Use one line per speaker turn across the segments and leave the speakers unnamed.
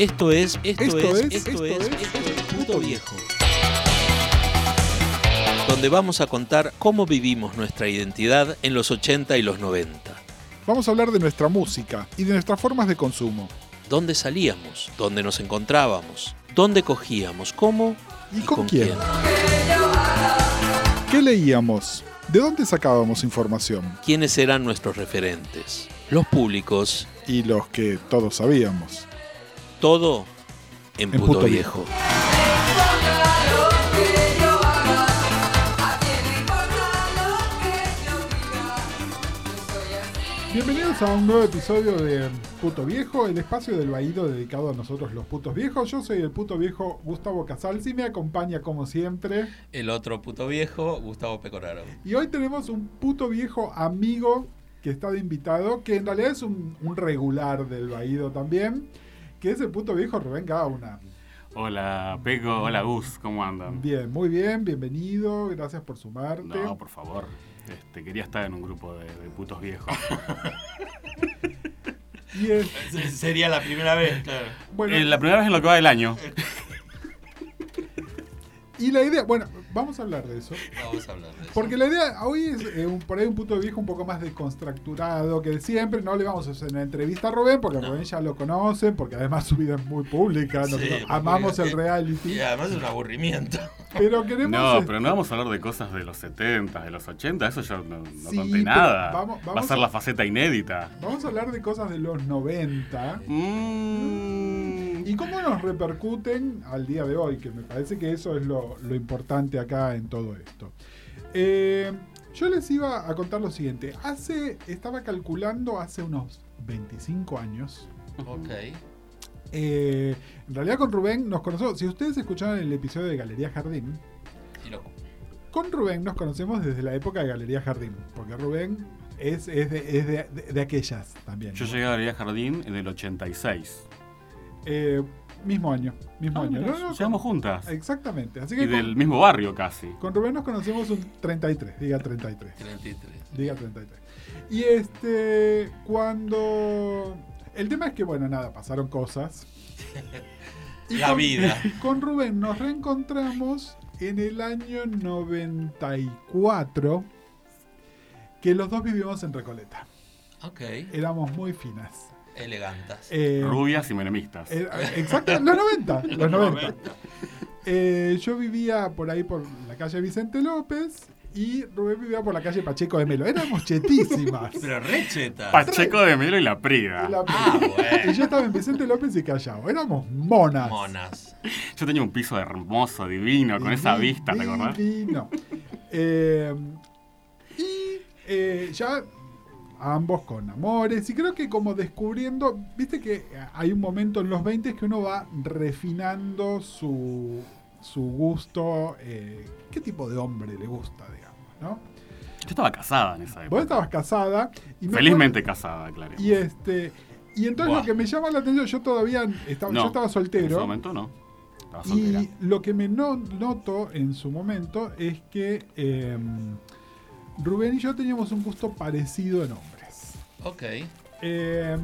Esto es, esto,
Esto
es,
es,
esto
esto
es,
es,
esto es Puto Viejo. Donde vamos a contar cómo vivimos nuestra identidad en los 80 y los 90.
Vamos a hablar de nuestra música y de nuestras formas de consumo.
¿Dónde salíamos? ¿Dónde nos encontrábamos? ¿Dónde cogíamos? ¿Cómo?
¿Y, con, quién? ¿Qué leíamos? ¿De dónde sacábamos información?
¿Quiénes eran nuestros referentes? Los públicos.
Y los que todos sabíamos.
Todo en,
En
Puto,
Puto
Viejo.
Bienvenidos a un nuevo episodio de Puto Viejo, el espacio del Baído dedicado a nosotros los putos viejos. Yo soy el puto viejo Gustavo Casals y me acompaña como siempre.
El otro puto viejo, Gustavo Pecoraro.
Y hoy tenemos un puto viejo amigo que está de invitado, que en realidad es un, un regular del Baído también, que es el puto viejo Rubén Gauna.
Hola Peco, hola Gus, ¿cómo andan?
Bien, muy bien, bienvenido, gracias por sumarte.
No, por favor. Este, quería estar en un grupo de, de putos viejos.
Y es,
Sería la primera vez, claro.
bueno,
Eh, la primera vez en lo que va del año.
y la idea, bueno, vamos a hablar de eso.
Vamos a hablar de eso.
Porque la idea hoy es eh, un, por ahí un puto viejo un poco más descontracturado que siempre. No le vamos a hacer una entrevista a Rubén porque
No.
Rubén ya lo conocen, porque además su vida es muy pública.
Sí,
nosotros amamos el reality.
Y además es un aburrimiento.
Pero queremos.
No,
este,
pero no vamos a hablar de cosas de los 70, de los 80, eso yo no, no
Sí,
conté nada.
vamos-
Va a
vamos
ser
a-
la faceta inédita.
Vamos a hablar de cosas de los 90
Mm.
Y cómo nos repercuten al día de hoy, que me parece que eso es lo, lo importante acá en todo esto. Eh, yo les iba a contar lo siguiente. Hace, estaba calculando hace unos 25 años.
Ok.
Eh, en realidad con Rubén nos conocemos. Si ustedes escucharon el episodio de Galería Jardín,
Y lo-
con Rubén nos conocemos desde la época de Galería Jardín. Porque Rubén es, es de, es de- de- de aquellas también.
Yo
¿no?
llegué a Galería Jardín en el 86.
Eh, mismo año. Mismo
Ah,
año.
mira,
No, no,
llegamos
con-
juntas.
Exactamente. Así que
Y
con,
del mismo barrio casi.
con Rubén nos conocemos un 33. Diga 33.
33.
Diga 33. Y este, cuando... El tema es que, bueno, nada, pasaron cosas. Y
La vida.
Con Rubén nos reencontramos en el año 94, que los dos vivimos en Recoleta.
Ok.
Éramos muy finas.
Elegantas.
Eh,
Rubias y menemistas.
eh, exacto, los 90. Los 90. Eh, yo vivía por ahí por la calle Vicente López y Rubén vivía por la calle Pacheco de Melo. Éramos chetísimas.
Pero recheta.
Pacheco de Melo y la Prida.
La-
Ah,
Y
bueno.
yo estaba en Vicente López y Callao. Éramos monas.
Monas.
Yo tenía un piso hermoso, divino, con esa vista, ¿te acordás?
Divino. Eh, y eh, ya ambos con amores. Y creo que como descubriendo, viste que hay un momento en los 20 que uno va refinando su, su gusto, eh, qué tipo de hombre le gusta, digamos, ¿no?
Yo estaba casada en esa
Vos
época.
estabas casada y
Felizmente casada, claro.
y este y entonces
Buah.
lo que me llama la atención, yo todavía estaba,
No,
yo estaba
En ese
soltero.
momento no. Estaba.
Y lo que me no- noto en su momento es que eh, Rubén y yo teníamos un gusto parecido en hombres.
Ok.
Eh,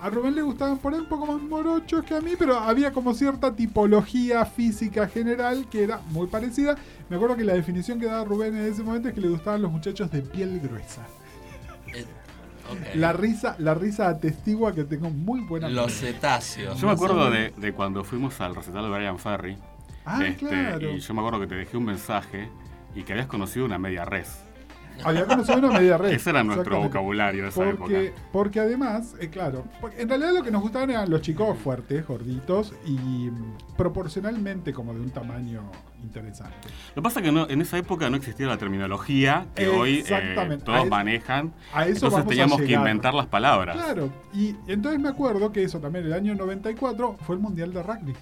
a Rubén le gustaban por ahí un poco más morochos que a mí, pero había como cierta tipología física general que era muy parecida. Me acuerdo que la definición que daba Rubén en ese momento es que le gustaban los muchachos de piel gruesa.
Eh.
La risa, la risa atestigua que tengo muy buena
Los cetáceos.
Yo me acuerdo de cuando fuimos al recital de Brian Ferry.
Ah,
este,
claro.
Y yo me acuerdo que te dejé un mensaje y que habías conocido una media res.
Había conocido una media red.
Ese era nuestro vocabulario de esa
Porque,
época.
porque además, eh, claro, porque en realidad lo que nos gustaban eran los chicos fuertes, gorditos y mm, proporcionalmente como de un tamaño interesante.
Lo que pasa es que no- en esa época no existía la terminología que hoy eh, todos
A
manejan.
A eso
Entonces
vamos a
teníamos que inventar las palabras.
Claro, y entonces me acuerdo que eso también, el año 94, fue el Mundial de Rugby.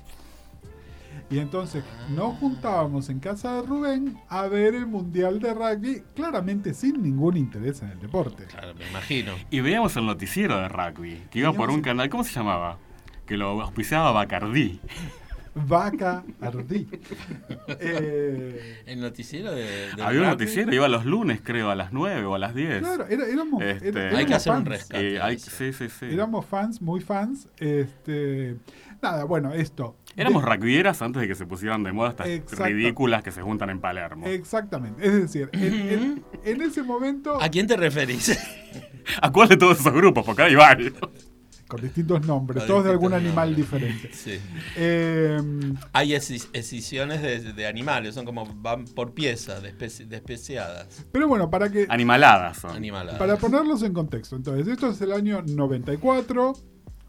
Y entonces nos juntábamos en casa de Rubén a ver el Mundial de Rugby, claramente sin ningún interés en el deporte.
Claro, me imagino.
Y veíamos el noticiero de rugby, que iba por un canal, ¿cómo se llamaba? Que lo auspiciaba Bacardí.
Vaca Ardí. Eh,
El noticiero de. de
Había un noticiero, iba los lunes, creo, a las 9 o a las 10.
claro, era- éramos,
Este,
era-
Hay
éramos
que hacer un
fans.
rescate.
Hay-
Sí.
sí, sí, sí.
Éramos fans, muy fans. Este, Nada, bueno, esto.
Éramos
De-
antes de que se pusieran de moda estas ridículas que se juntan en Palermo.
Exactamente. Es decir, en, en- en ese momento,
¿A quién te referís?
¿A cuál de todos esos grupos? Porque hay varios.
con distintos nombres,
Con
todos de algún animal
nombres.
diferente.
sí.
Eh,
Hay escis- escisiones de, de animales, son como van por pieza, despe- despreciadas.
pero bueno, para que
Animaladas son.
Animaladas.
Para ponerlos en contexto, entonces, esto es el año 94.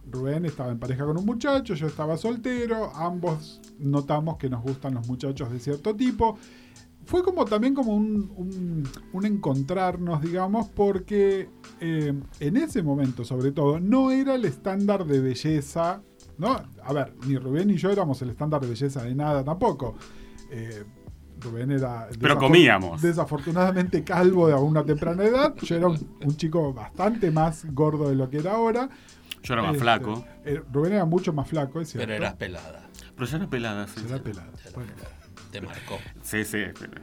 Rubén estaba en pareja con un muchacho, yo estaba soltero, ambos notamos que nos gustan los muchachos de cierto tipo. Fue como también como un, un- un encontrarnos, digamos, porque eh, en ese momento, sobre todo, no era el estándar de belleza, ¿no? A ver, ni Rubén ni yo éramos el estándar de belleza de nada tampoco. Eh, Rubén era...
Pero comíamos.
Desafortunadamente calvo de una temprana edad. Yo era un, un chico bastante más gordo de lo que era ahora.
Yo era más
Este,
flaco.
eh, Rubén era mucho más flaco, es cierto.
Pero eras pelada.
Pero yo era pelada, sí.
Era Bueno.
pelada. Te marcó.
Sí, sí. pero-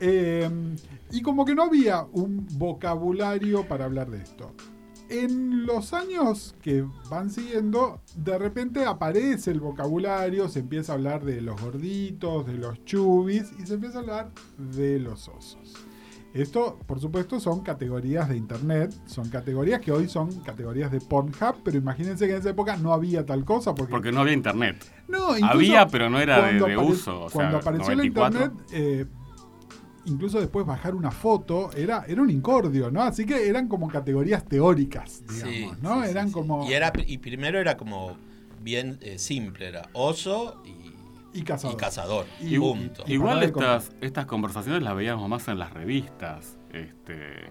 Eh, y como que no había un vocabulario para hablar de esto. En los años que van siguiendo, de repente aparece el vocabulario, se empieza a hablar de los gorditos, de los chubis y se empieza a hablar de los osos. Esto, por supuesto, son categorías de internet, son categorías que hoy son categorías de Pornhub, pero imagínense que en esa época no había tal cosa porque,
Porque no había internet.
no,
Había, pero no era de, uso. O sea,
cuando apareció
94.
la internet, eh, incluso después bajar una foto era, era un incordio, ¿no? Así que eran como categorías teóricas, digamos,
Sí,
¿no?
sí,
eran
sí.
como...
Y, era, y primero era como bien eh, simple, era oso y,
y cazador.
y cazador.
Y-
punto.
y-
Igual estas, estas conversaciones las veíamos más en las revistas. Este,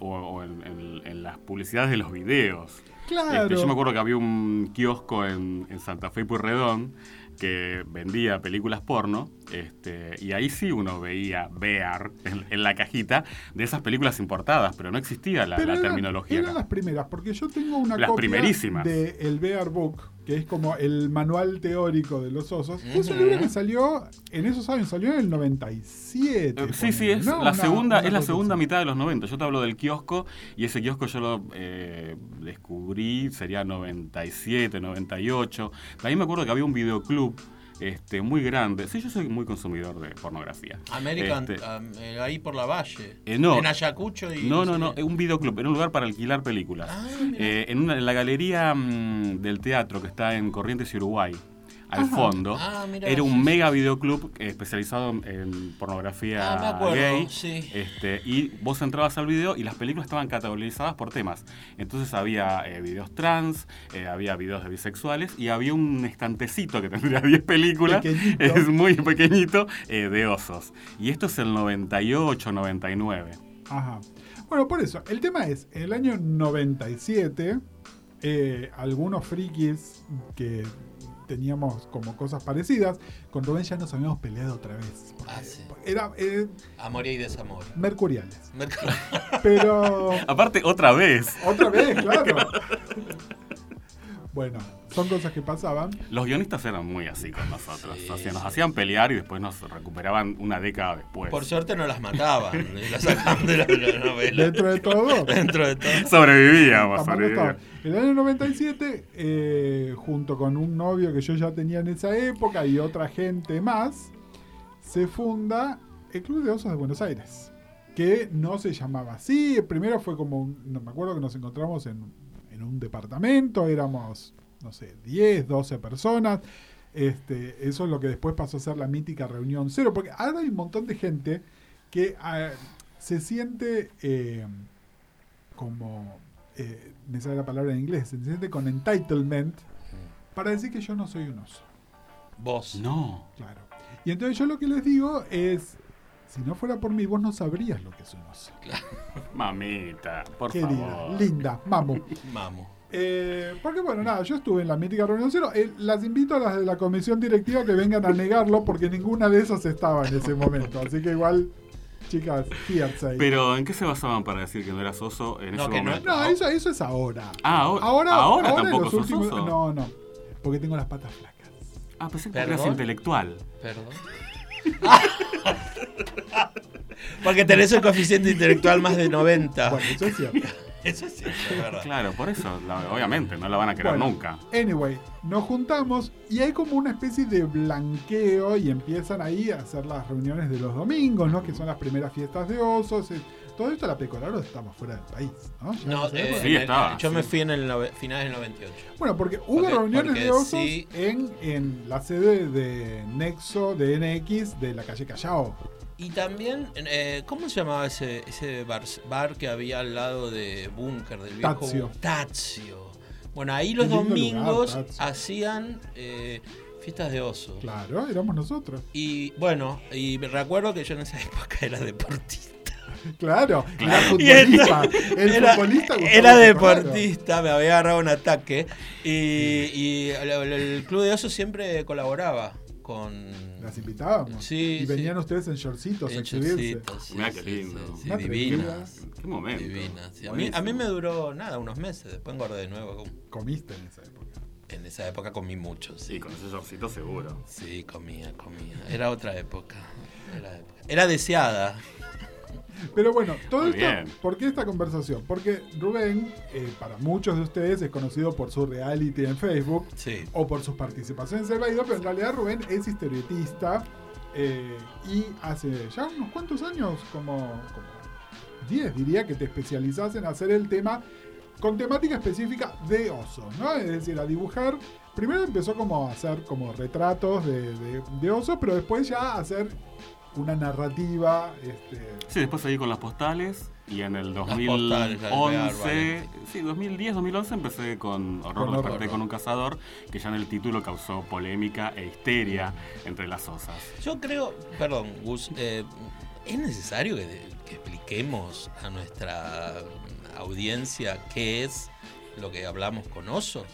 o, o en, en- en las publicidades de los videos.
Claro.
Este, yo me acuerdo que había un kiosco en, en Santa Fe y Purredón que vendía películas porno, este, y ahí sí uno veía Bear en, en la cajita de esas películas importadas, pero no existía la,
Pero
la
eran-
terminología.
Eran
acá.
las primeras, porque yo tengo una
Las
copia
primerísimas.
de el Bear Book, que es como el manual teórico de los osos. Es un libro que salió en esos años, salió en el 97.
Eh, Sí, sí, es
¿no?
la
Una-
segunda,
una
es la segunda
así.
mitad de los 90. Yo te hablo del kiosco y ese kiosco yo lo eh, descubrí, sería 97, 98. También me acuerdo que había un videoclub este, muy grande. Sí, yo soy muy consumidor de pornografía.
American,
Este,
eh, ahí por la valle.
Eh, no.
En Ayacucho y.
no, no, no, un videoclub, era un lugar para alquilar películas.
Ah.
Eh, en, una- en la galería mm, del teatro que está en Corrientes y Uruguay, al
Ajá.
fondo,
Ah,
era un
sí,
mega videoclub eh, especializado en, en pornografía
Ah, me acuerdo,
gay.
sí.
Este, y vos entrabas al video y las películas estaban categorizadas por temas. Entonces había eh, videos trans, eh, había videos de bisexuales y había un estantecito que tendría 10 películas.
Pequeñito.
Es muy pequeñito, eh, de osos. Y esto es el 98, 99.
Ajá. Bueno, por eso, el tema es, en el año 97, eh, algunos frikis que teníamos como cosas parecidas, con Rubén ya nos habíamos peleado otra vez.
Ah, sí.
Era eh,
Amor y desamor.
mercuriales.
Merc-
Pero
Aparte, otra vez,
otra vez, claro. Bueno, son cosas que pasaban.
los guionistas eran muy así con nosotros.
Sí,
O sea, nos hacían pelear y después nos recuperaban una década después.
Por suerte no las mataban. las sacaban de la, la novela.
Dentro de todo,
Dentro de todo.
Sobrevivíamos,
el año 97, eh, junto con un novio que yo ya tenía en esa época y otra gente más, se funda el Club de Osos de Buenos Aires. Que no se llamaba así. Primero fue como, un- no me acuerdo que nos encontramos en, en un departamento, éramos, no sé, 10, 12 personas. Este, eso es lo que después pasó a ser la mítica reunión cero. Porque ahora hay un montón de gente que ah, se siente eh, como, eh, me sale la palabra en inglés, se siente con entitlement para decir que yo no soy un oso.
Vos.
No.
Claro. Y entonces yo lo que les digo es, si no fuera por mí, vos no sabrías lo que es un oso.
Mamita, por
Querida,
favor.
linda, mamu.
Mamo.
Eh, porque bueno, nada, yo estuve en la mítica reunión cero. Eh, las invito a las de la comisión directiva que vengan a negarlo porque ninguna de esas estaba en ese momento. Así que igual, chicas, hearsay.
Pero, ¿en qué se basaban para decir que no eras oso en
No,
ese
que no-
momento?
No, eso, eso es ahora.
Ah, ahora,
Ahora,
ahora, tampoco
los
sos
últimos-
oso.
No, no. Porque tengo las patas flacas.
Ah, pensé que intelectual.
Perdón. Porque tenés el coeficiente intelectual más de 90.
Bueno, eso es cierto.
Eso es verdad.
Claro, por eso, obviamente, no la van a querer
Bueno.
nunca.
Anyway, nos juntamos y hay como una especie de blanqueo y empiezan ahí a hacer las reuniones de los domingos, ¿no? Que son las primeras fiestas de osos. Todo esto la Pecoraro estamos fuera del país, ¿no? Ya
No, eh.
Sí, estaba,
yo me fui en el nove- finales del 98.
Bueno, porque hubo
Porque-
reuniones
porque
de osos
sí.
en, en la sede de Nexo, de NX, de la calle Callao.
Y también, eh, ¿cómo se llamaba ese, ese bar, bar que había al lado de Búnker del viejo
Tazio.
Tazio. Bueno, ahí los domingos
lugar,
hacían eh, fiestas de oso.
Claro, éramos nosotros.
Y bueno, y me recuerdo que yo en esa época era deportista.
Claro, era futbolista. El
era,
futbolista
era deportista, me había agarrado un ataque. Y, y el, el Club de Oso siempre colaboraba con.
Las invitábamos.
Sí,
y venían
sí.
ustedes en shortcitos a
en
exhibirse.
sí,
Mirá qué lindo.
sí, sí,
Una
divinas.
Qué momento.
Divinas. sí. A, mí, a me duró nada, unos meses. Después engordé de nuevo.
Comiste en esa época.
En esa época comí mucho, sí.
Sí, con ese shortcito seguro.
Sí, comía, comía. Era otra época. Era, época. Era deseada.
Pero bueno, todo
Muy
esto,
bien.
¿por qué esta conversación? Porque Rubén, eh, para muchos de ustedes, es conocido por su reality en Facebook
Sí.
o por sus participaciones en el baile, pero en realidad Rubén es historietista eh, y hace ya unos cuantos años, como, como 10 diría, que te especializás en hacer el tema con temática específica de oso, ¿no? Es decir, a dibujar. Primero empezó como a hacer como retratos de, de, de osos, pero después ya a hacer una narrativa. Este,
Sí, después seguí con las postales y en el
postales, las de
2011,
Bear,
sí, 2010, 2011 empecé con Horror
Con
Desperté
Horror.
con un cazador, que ya en el título causó polémica e histeria entre las osas.
Yo creo, perdón, Gus, eh, ¿es necesario que, que expliquemos a nuestra audiencia qué es lo que hablamos con osos?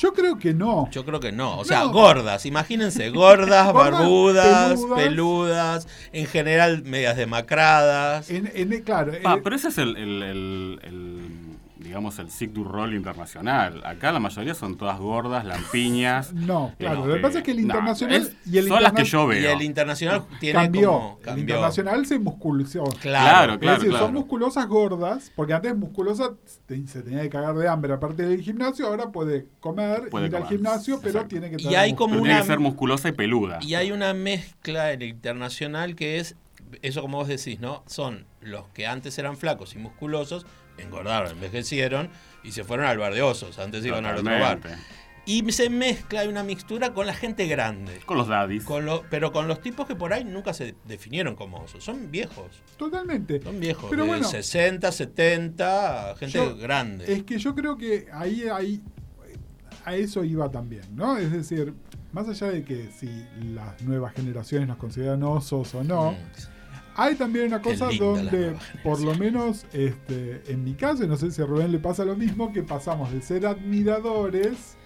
Yo creo que no.
Yo creo que no. O sea,
No.
gordas, imagínense, gordas,
Gordas,
barbudas,
peludas.
peludas. en general medias demacradas.
En, en- claro,
Ah,
eh,
pero ese es el, el- el- el, digamos, el Sick du Roll internacional. Acá la mayoría son todas gordas, lampiñas.
no, claro. Lo que
eh,
pasa es que el
no,
internacional
es-
y el
son las que yo
Y
veo.
el internacional tiene
cambió.
como...
El internacional se musculizó.
Claro,
Claro,
es decir,
claro.
son musculosas gordas, porque antes musculosa se tenía que cagar de hambre aparte del gimnasio, ahora puede comer,
Puede
ir al
comer,
gimnasio, pero
exacto.
tiene que
Y
tener
hay
músculo.
como
Pero tiene
una-
que ser musculosa y peluda.
Y hay una mezcla en el internacional que es, eso como vos decís, ¿no? Son los que antes eran flacos y musculosos, engordaron, envejecieron y se fueron al bar de osos, antes iban al otro bar. Y se mezcla, hay una mixtura con la gente grande.
Con los daddies.
Con lo, pero con los tipos que por ahí nunca se definieron como osos. Son viejos.
Totalmente.
Son viejos.
Pero
de
bueno.
60, 70, gente
Yo-
grande.
Es que yo creo que ahí, ahí a eso iba también, ¿no? Es decir, más allá de que si las nuevas generaciones nos consideran osos o no,
Mm.
Hay también una cosa donde, por lo menos este, en mi caso, y no sé si a Rubén le pasa lo mismo, que pasamos de ser admiradores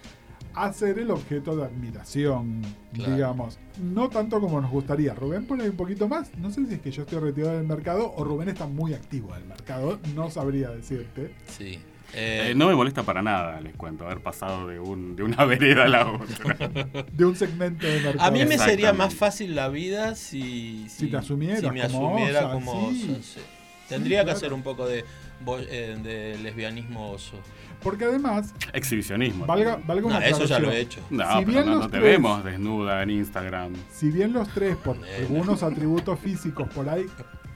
a ser el objeto de admiración,
Claro.
digamos. No tanto como nos gustaría. Rubén pone un poquito más. No sé si es que yo estoy retirado del mercado o Rubén está muy activo del mercado. No sabría decirte.
Sí. Eh,
Eh, no me molesta para nada, les cuento, haber pasado de, un, de una vereda a la otra.
De un segmento de mercado.
A mí me sería más fácil la vida si,
Si te asumieras
si me
como
asumiera
osa,
como
sí.
osa, sí. Tendría que hacer un poco de, eh, de lesbianismo oso.
Porque además,
Exhibicionismo.
valga, valga una
No, eso ya lo he hecho.
No,
Si
pero
bien
no,
los
no te
tres-
vemos desnuda en Instagram.
Si bien los tres, por algunos atributos físicos por ahí,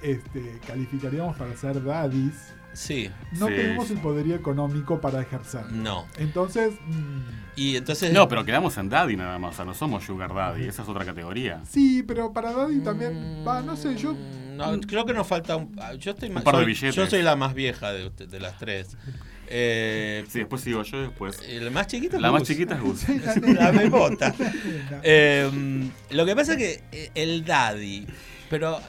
este, calificaríamos para ser daddies,
Sí,
no
Sí,
tenemos el poderío económico para ejercer.
no.
Entonces, mm,
Y entonces.
No, pero quedamos en daddy nada más, o sea, no somos sugar daddy, esa es otra categoría.
sí, pero para daddy también, va, no sé, yo...
Mm, No, creo que nos falta un. ah, Yo estoy más.
par de
soy-
billetes.
Yo soy la más vieja de, usted- de las tres. Eh,
Sí, después sigo yo, después...
el más chiquito es
La más chiquita es Gus.
La bebota. Eh, lo que pasa es que eh, el daddy, pero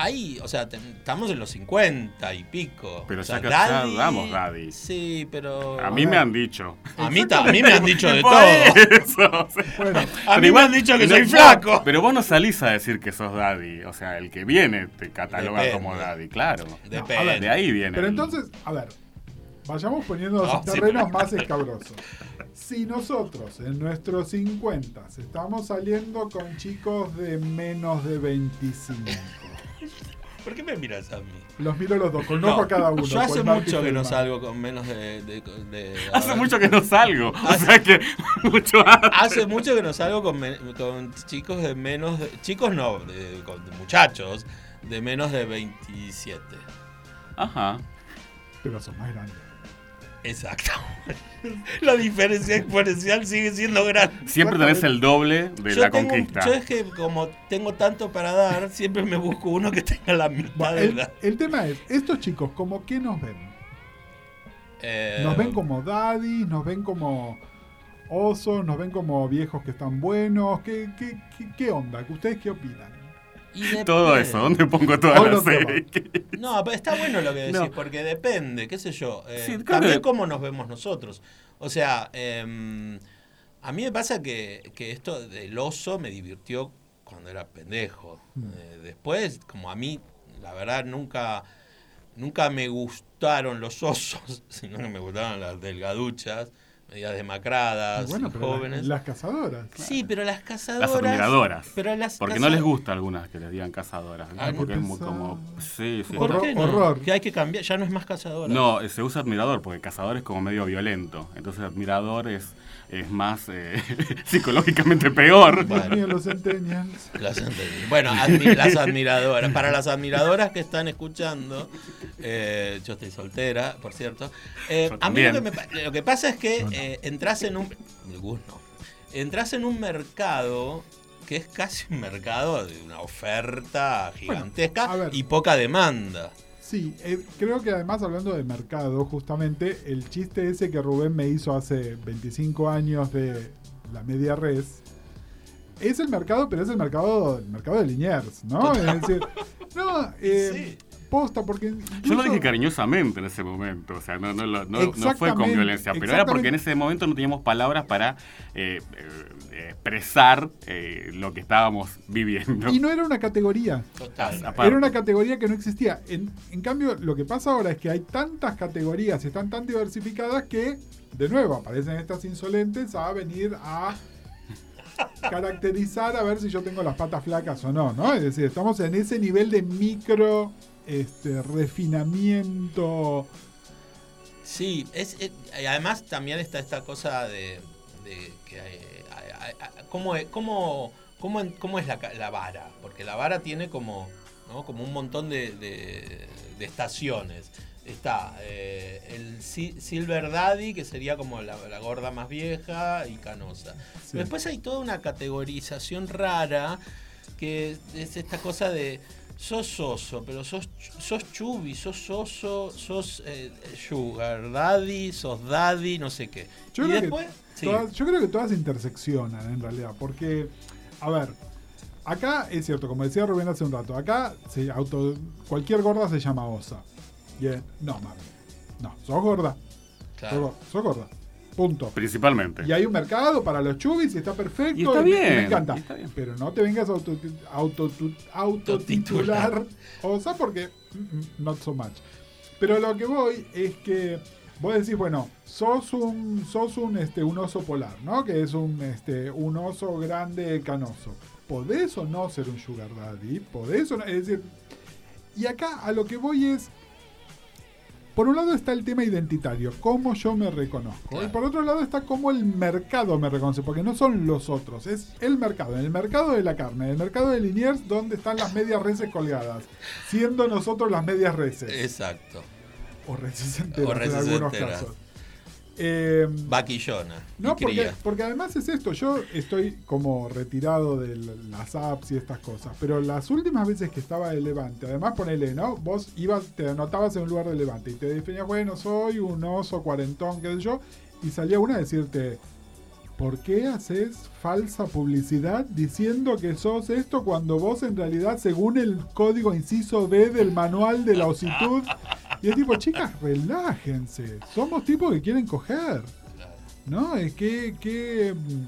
ahí, o sea, estamos en los 50 y pico.
Pero
O sea,
ya que- ya damos daddy.
Sí, pero.
A mí me han dicho.
A mí, ta- a mí me han dicho de todo.
eso, o sea,
Bueno,
A mí me han dicho que
no,
soy
no,
flaco.
Pero vos no salís a decir que sos daddy. O sea, el que viene te cataloga
Depende.
como daddy, claro.
Depende.
ver,
De ahí viene.
Pero
el-
entonces, a ver, vayamos poniéndonos
No,
en
sí.
terrenos más escabrosos. Si nosotros en nuestros 50 estamos saliendo con chicos de menos de 25,
¿Por qué me miras a mí?
Los miro los dos, con
No,
ojo a cada uno.
Yo hace mucho que no salgo con menos de. de- de-
Hace
ver.
mucho que no salgo. O
Hace-
sea que mucho antes.
Hace mucho que no salgo con, con chicos de menos. de- chicos no, de- con muchachos de menos de 27.
Ajá.
Pero son más grandes.
Exacto. La diferencia exponencial sigue siendo grande.
Siempre tenés el doble de
Yo
la
tengo
conquista.
yo es que como tengo tanto para dar, siempre me busco uno que tenga la mitad de
el,
la.
el tema es, estos chicos, ¿como qué nos ven?
Eh,
Nos ven como daddy, nos ven como osos, nos ven como viejos que están buenos. ¿Qué, qué, qué, qué onda? ¿Ustedes qué opinan?
Y depende.
Todo eso, ¿dónde pongo toda la
no
serie?
No, pero está bueno lo que decís,
No.
porque depende, qué sé yo. eh,
Sí,
también cómo nos vemos nosotros. O sea, em, a mí me pasa que, que esto del oso me divirtió cuando era pendejo.
Mm.
Eh, después, como a mí, la verdad, nunca, nunca me gustaron los osos, sino que me gustaban las delgaduchas, medias demacradas,
bueno, pero
jóvenes.
las, las cazadoras.
Sí, pero las cazadoras...
Las admiradoras.
Pero las
Porque no les gusta algunas que les digan cazadoras. ¿no?
Ah,
porque es muy como. Sí, sí.
¿Por
Horror-
qué no?
horror.
Que hay que cambiar, ya no es más cazadora.
No, se usa admirador porque cazador es como medio violento. Entonces admirador es, es más eh, psicológicamente peor.
Bueno.
Dios mío, los centennials.
Bueno, admi- las admiradoras. Para las admiradoras que están escuchando, eh, yo estoy soltera, por cierto. eh, a mí lo que, me lo que pasa es que eh, entras en un. Gus no. Entras en un mercado que es casi un mercado de una oferta gigantesca y poca demanda.
Sí, eh, creo que además hablando de mercado, justamente el chiste ese que Rubén me hizo hace 25 años de la media res, es el mercado, pero es el mercado, el mercado de Liniers, ¿no? Es decir, no, eh, posta, porque...
Yo lo dije cariñosamente en ese momento, o sea, no, no, no- no fue con violencia, pero era porque en ese momento no teníamos palabras para eh, eh, expresar eh, lo que estábamos viviendo.
Y no era una categoría.
Total.
Aparte.
Era una categoría que no existía. En, en cambio, lo que pasa ahora es que hay tantas categorías y están tan diversificadas que, de nuevo, aparecen estas insolentes a venir a caracterizar a ver si yo tengo las patas flacas o no, ¿no? Es decir, estamos en ese nivel de micro este, refinamiento.
Sí, es, es- y además también está esta cosa de, de que eh, cómo, es- cómo, cómo, cómo es la, la vara, porque la vara tiene como, ¿no? como un montón de- de estaciones. Está eh, el Si- Silver Daddy, que sería como la, la gorda más vieja y canosa.
Sí.
Después hay toda una categorización rara que es esta cosa de sos oso, pero sos, sos chubi, sos oso, sos eh, sugar daddy, sos daddy, no sé qué.
Yo
y
creo,
después,
que
sí,
todas, yo creo que todas interseccionan en realidad, porque, a ver, acá es cierto, como decía Rubén hace un rato, acá se auto, cualquier gorda se llama osa. No, mami. No, sos gorda. Sos,
claro.
sos gorda. Punto.
Principalmente.
Y hay un mercado para los chubis y está perfecto.
Y está
me-
bien,
Me encanta.
y está bien.
Pero no te vengas a auto, auto, autotitular osa porque mm, mm, not so much. Pero lo que voy es que vos decís, bueno, sos un, sos un, este, un oso polar, ¿no? Que es un, este, un oso grande canoso. ¿Podés o no ser un sugar daddy? ¿Podés o no? Es decir, y acá a lo que voy es, por un lado está el tema identitario, cómo yo me reconozco.
Claro.
Y por otro lado está cómo el mercado me reconoce, porque no son los otros, es el mercado. En el mercado de la carne, en el mercado de Liniers, donde están las medias reses colgadas, siendo nosotros las medias reses.
Exacto.
o reses enteras
O reses
en algunos
enteras.
casos. Eh,
Vaquillona.
no, porque,
cría.
porque además es esto, yo estoy como retirado de las apps y estas cosas, pero las últimas veces que estaba de Levante, además ponele, ¿no? Vos ibas, te anotabas en un lugar de Levante y te definías, bueno, soy un oso cuarentón, qué sé yo, y salía una a decirte, ¿por qué haces falsa publicidad diciendo que sos esto cuando vos en realidad, según el código inciso B del manual de la ositud, y es tipo, chicas, relájense, somos tipos que quieren coger. ¿No? Es que, que, mm,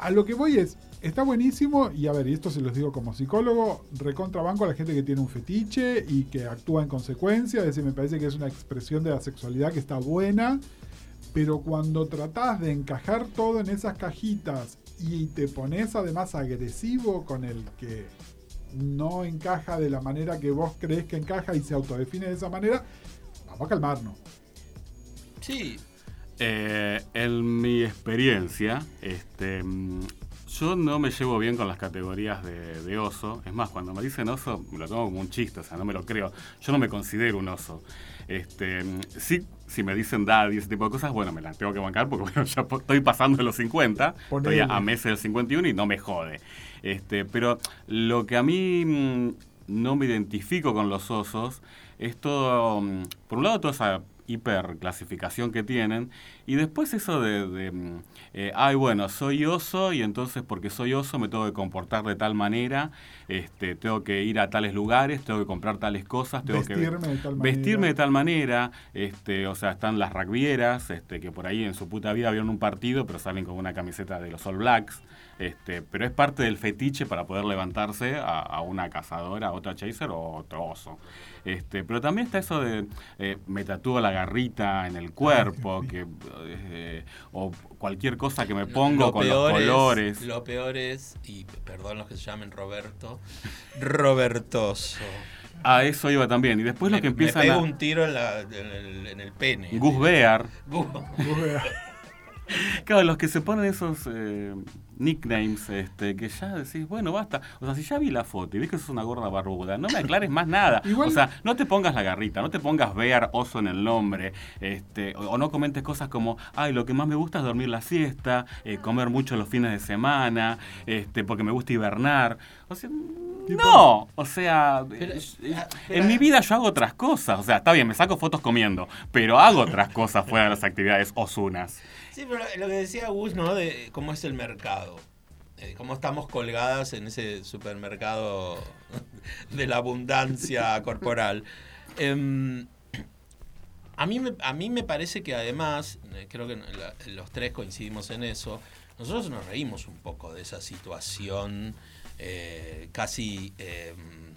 a lo que voy es, está buenísimo, y a ver, y esto se los digo como psicólogo, recontrabanco a la gente que tiene un fetiche y que actúa en consecuencia, es decir, me parece que es una expresión de la sexualidad que está buena, pero cuando tratás de encajar todo en esas cajitas y te pones además agresivo con el que no encaja de la manera que vos crees que encaja y se autodefine de esa manera, vamos a calmarnos.
Sí.
Eh, en mi experiencia, este, mm, yo no me llevo bien con las categorías de, de oso. Es más, cuando me dicen oso, me lo tomo como un chiste, o sea, no me lo creo. Yo no me considero un oso. Este, mm, sí, si me dicen daddy y ese tipo de cosas, bueno, me las tengo que bancar porque bueno, ya estoy pasando de los 50,
Ponele.
estoy a, a meses del 51 y no me jode. Este, pero lo que a mí mm, no me identifico con los osos es todo, mm, por un lado, toda esa hiperclasificación que tienen y después eso de, de, mm, eh, ay bueno soy oso y entonces porque soy oso me tengo que comportar de tal manera este tengo que ir a tales lugares tengo que comprar tales cosas tengo que
Vestirme de tal manera.
vestirme de tal manera, este, o sea, están las rugbyeras, este, que por ahí en su puta vida vieron un partido, pero salen con una camiseta de los All Blacks, este, pero es parte del fetiche para poder levantarse a, a una cazadora, a otra chaser o otro oso. Este, pero también está eso de eh, me tatúo la garrita en el cuerpo, que, eh, o cualquier cosa que me pongo
Lo
con los
es-
colores.
lo peor es, y perdón los que se llamen Roberto, Robertoso.
A eso iba también. Y después lo
me,
que
me
empiezan
pego
a...
un tiro en, la- en el, en el pene.
Gus Bear,
Gu-
Claro, los que se ponen esos eh, nicknames, este, que ya decís, bueno, basta. O sea, si ya vi la foto y ves que es una gorda barbuda, no me aclares más nada.
Igual-
O sea, no te pongas la garrita, no te pongas Bear oso en el nombre, este, o, o no comentes cosas como, ay, lo que más me gusta es dormir la siesta, eh, comer mucho los fines de semana, este, porque me gusta hibernar. O sea, no, o sea, eh,
ah, pero-
en mi vida yo hago otras cosas. O sea, está bien, me saco fotos comiendo, pero hago otras cosas fuera de las actividades osunas.
Sí, pero lo que decía Gus, ¿no? De cómo es el mercado. Eh, cómo estamos colgadas en ese supermercado de la abundancia corporal. Em, a, mí me, a mí me parece que además, eh, creo que la- los tres coincidimos en eso, nosotros nos reímos un poco de esa situación eh, casi, em,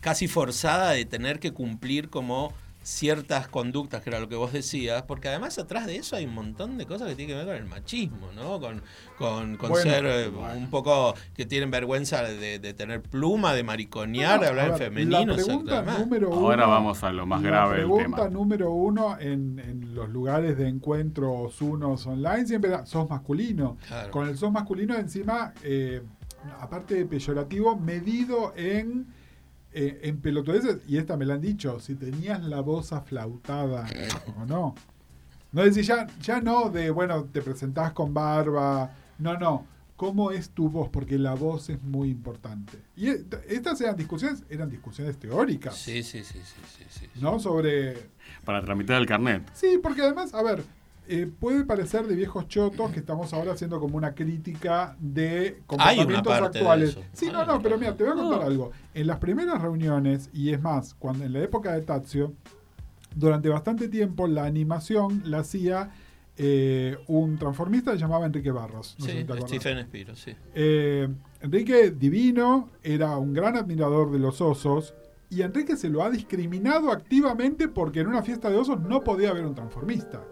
casi forzada de tener que cumplir como ciertas conductas, que era lo que vos decías, porque además atrás de eso hay un montón de cosas que tienen que ver con el machismo, ¿no? Con, con, con
Bueno,
ser eh,
bueno.
un poco que tienen vergüenza de, de tener pluma, de mariconear, de hablar en femenino.
La pregunta
exactamente.
número uno.
Ahora vamos a lo más
la
grave del
pregunta
tema.
número uno en, en los lugares de encuentros unos online siempre era, sos masculino.
Claro.
Con el sos masculino encima, eh, aparte de peyorativo, medido en, eh, en pelotudeces, y esta me la han dicho, si tenías la voz aflautada o no. No decir, ya, ya no de, bueno, te presentás con barba, no, no. ¿Cómo es tu voz? Porque la voz es muy importante. Y e- estas eran discusiones, eran discusiones teóricas,
Sí, sí, sí, sí, sí, sí.
¿no? Sobre
Para tramitar el carnet.
Sí, porque además, a ver, eh, puede parecer de viejos chotos que estamos ahora haciendo como una crítica de comportamientos
de
actuales. Sí,
Hay
no, no, pero mira, te voy a contar
No.
algo. En las primeras reuniones, y es más, cuando en la época de Tazio, durante bastante tiempo la animación la hacía eh, un transformista que se llamaba Enrique Barros. No
Sí. Stephen Spiro, sí.
Eh, Enrique Divino era un gran admirador de los osos y Enrique se lo ha discriminado activamente porque en una fiesta de osos no podía haber un transformista,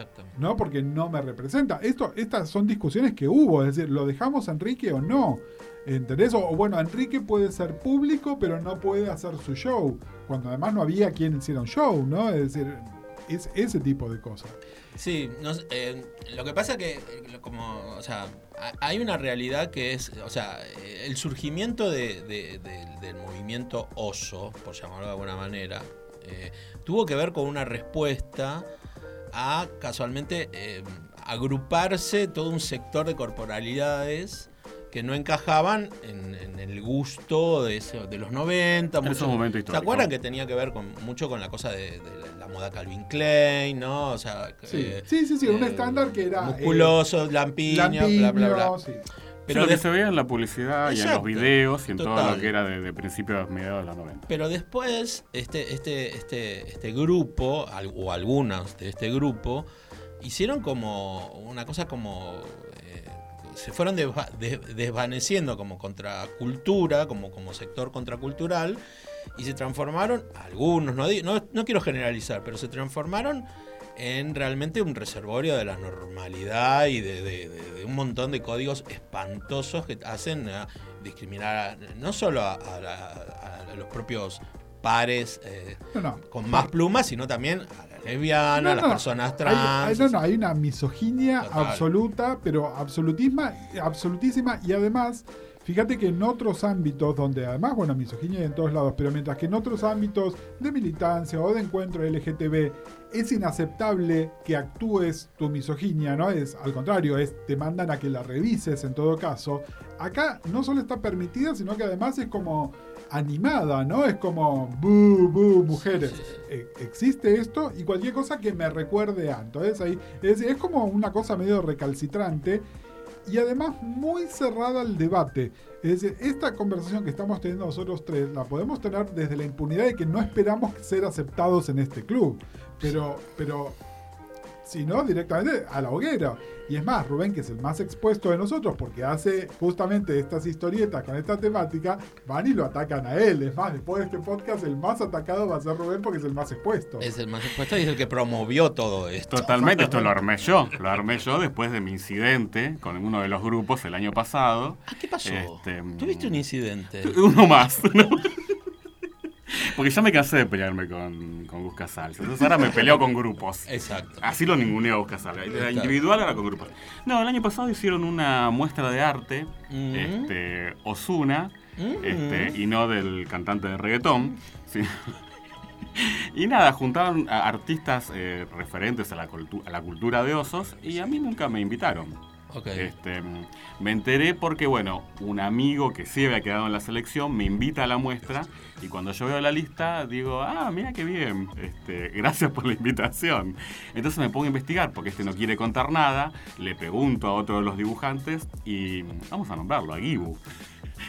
Exactamente.
¿no? Porque no me representa. Esto, estas son discusiones que hubo, es decir, ¿lo dejamos a Enrique o no? ¿Entendés? O, bueno, Enrique puede ser público pero no puede hacer su show, cuando además no había quien hiciera un show, ¿no? Es decir, es ese tipo de cosas.
Sí, no eh, lo que pasa que, como, o sea, ha- hay una realidad que es, o sea, eh, el surgimiento de- de- de- del movimiento oso, por llamarlo de alguna manera, eh, tuvo que ver con una respuesta a casualmente eh, agruparse todo un sector de corporalidades que no encajaban en, en el gusto de, ese- de los 90.
En
mucho-
esos momentos
¿Se
históricos.
acuerdan que tenía que ver con, mucho con la cosa de, de la moda Calvin Klein, ¿no? O sea,
Sí,
eh,
sí, sí, sí, un
eh,
estándar que era... eh,
Musculoso, lampiño, bla, bla, bla.
sí.
Pero que se veía en la publicidad y en los videos y en todo lo que era de, de principios, mediados de los 90.
pero después, este, este, este, este grupo, o algunas de este grupo, hicieron como una cosa como. eh, se fueron desva- de- desvaneciendo como contracultura, como, como sector contracultural, y se transformaron, algunos, no, no, no quiero generalizar, pero se transformaron en realmente un reservorio de la normalidad y de, de- de- de un montón de códigos espantosos que hacen a discriminar a- no solo a, los propios pares eh,
No, no.
con más plumas, sino también a las lesbianas,
No,
a las personas
Hay-
trans.
hay, no, no, hay una misoginia
Total.
absoluta, pero absolutisma, absolutísima. Y además, fíjate que en otros ámbitos, donde además, bueno, misoginia hay en todos lados, pero mientras que en otros ámbitos de militancia o de encuentro LGTB es inaceptable que actúes tu misoginia, ¿no? Es al contrario, es te mandan a que la revises en todo caso. Acá no solo está permitida, sino que además es como animada, ¿no? Es como, bu, bu, mujeres.
Sí, sí.
Eh, existe esto y cualquier cosa que me recuerde a. Entonces ahí es, es como una cosa medio recalcitrante y además muy cerrada al debate. Es decir, esta conversación que estamos teniendo nosotros tres la podemos tener desde la impunidad de que no esperamos ser aceptados en este club. Pero, pero si no, directamente a la hoguera. Y es más, Rubén, que es el más expuesto de nosotros, porque hace justamente estas historietas con esta temática, van y lo atacan a él. Es más, después de este podcast, el más atacado va a ser Rubén porque es el más expuesto.
Es el más expuesto y es el que promovió todo esto.
Totalmente, esto lo armé yo. Lo armé yo después de mi incidente con uno de los grupos el año pasado.
Ah, ¿Qué pasó?
Este,
¿Tuviste un incidente?
Uno más. ¿no? Porque ya me cansé de pelearme con, con Gus Casals. Entonces ahora me peleo con grupos.
Exacto.
Así lo ninguneo a Gus Casals. Era
Está.
individual, ahora con grupos. No, el año pasado hicieron una muestra de arte,
Mm.
este, Osuna,
Mm.
este, y no del cantante de reggaetón. sí. Y nada, juntaron a artistas eh, referentes a la, a la cultura de osos y a mí nunca me invitaron. Este, me enteré porque, bueno, un amigo que sí había quedado en la selección me invita a la muestra y cuando yo veo la lista digo, ah, mira qué bien, este, gracias por la invitación. Entonces me pongo a investigar porque este no quiere contar nada, le pregunto a otro de los dibujantes y vamos a nombrarlo, a Gibu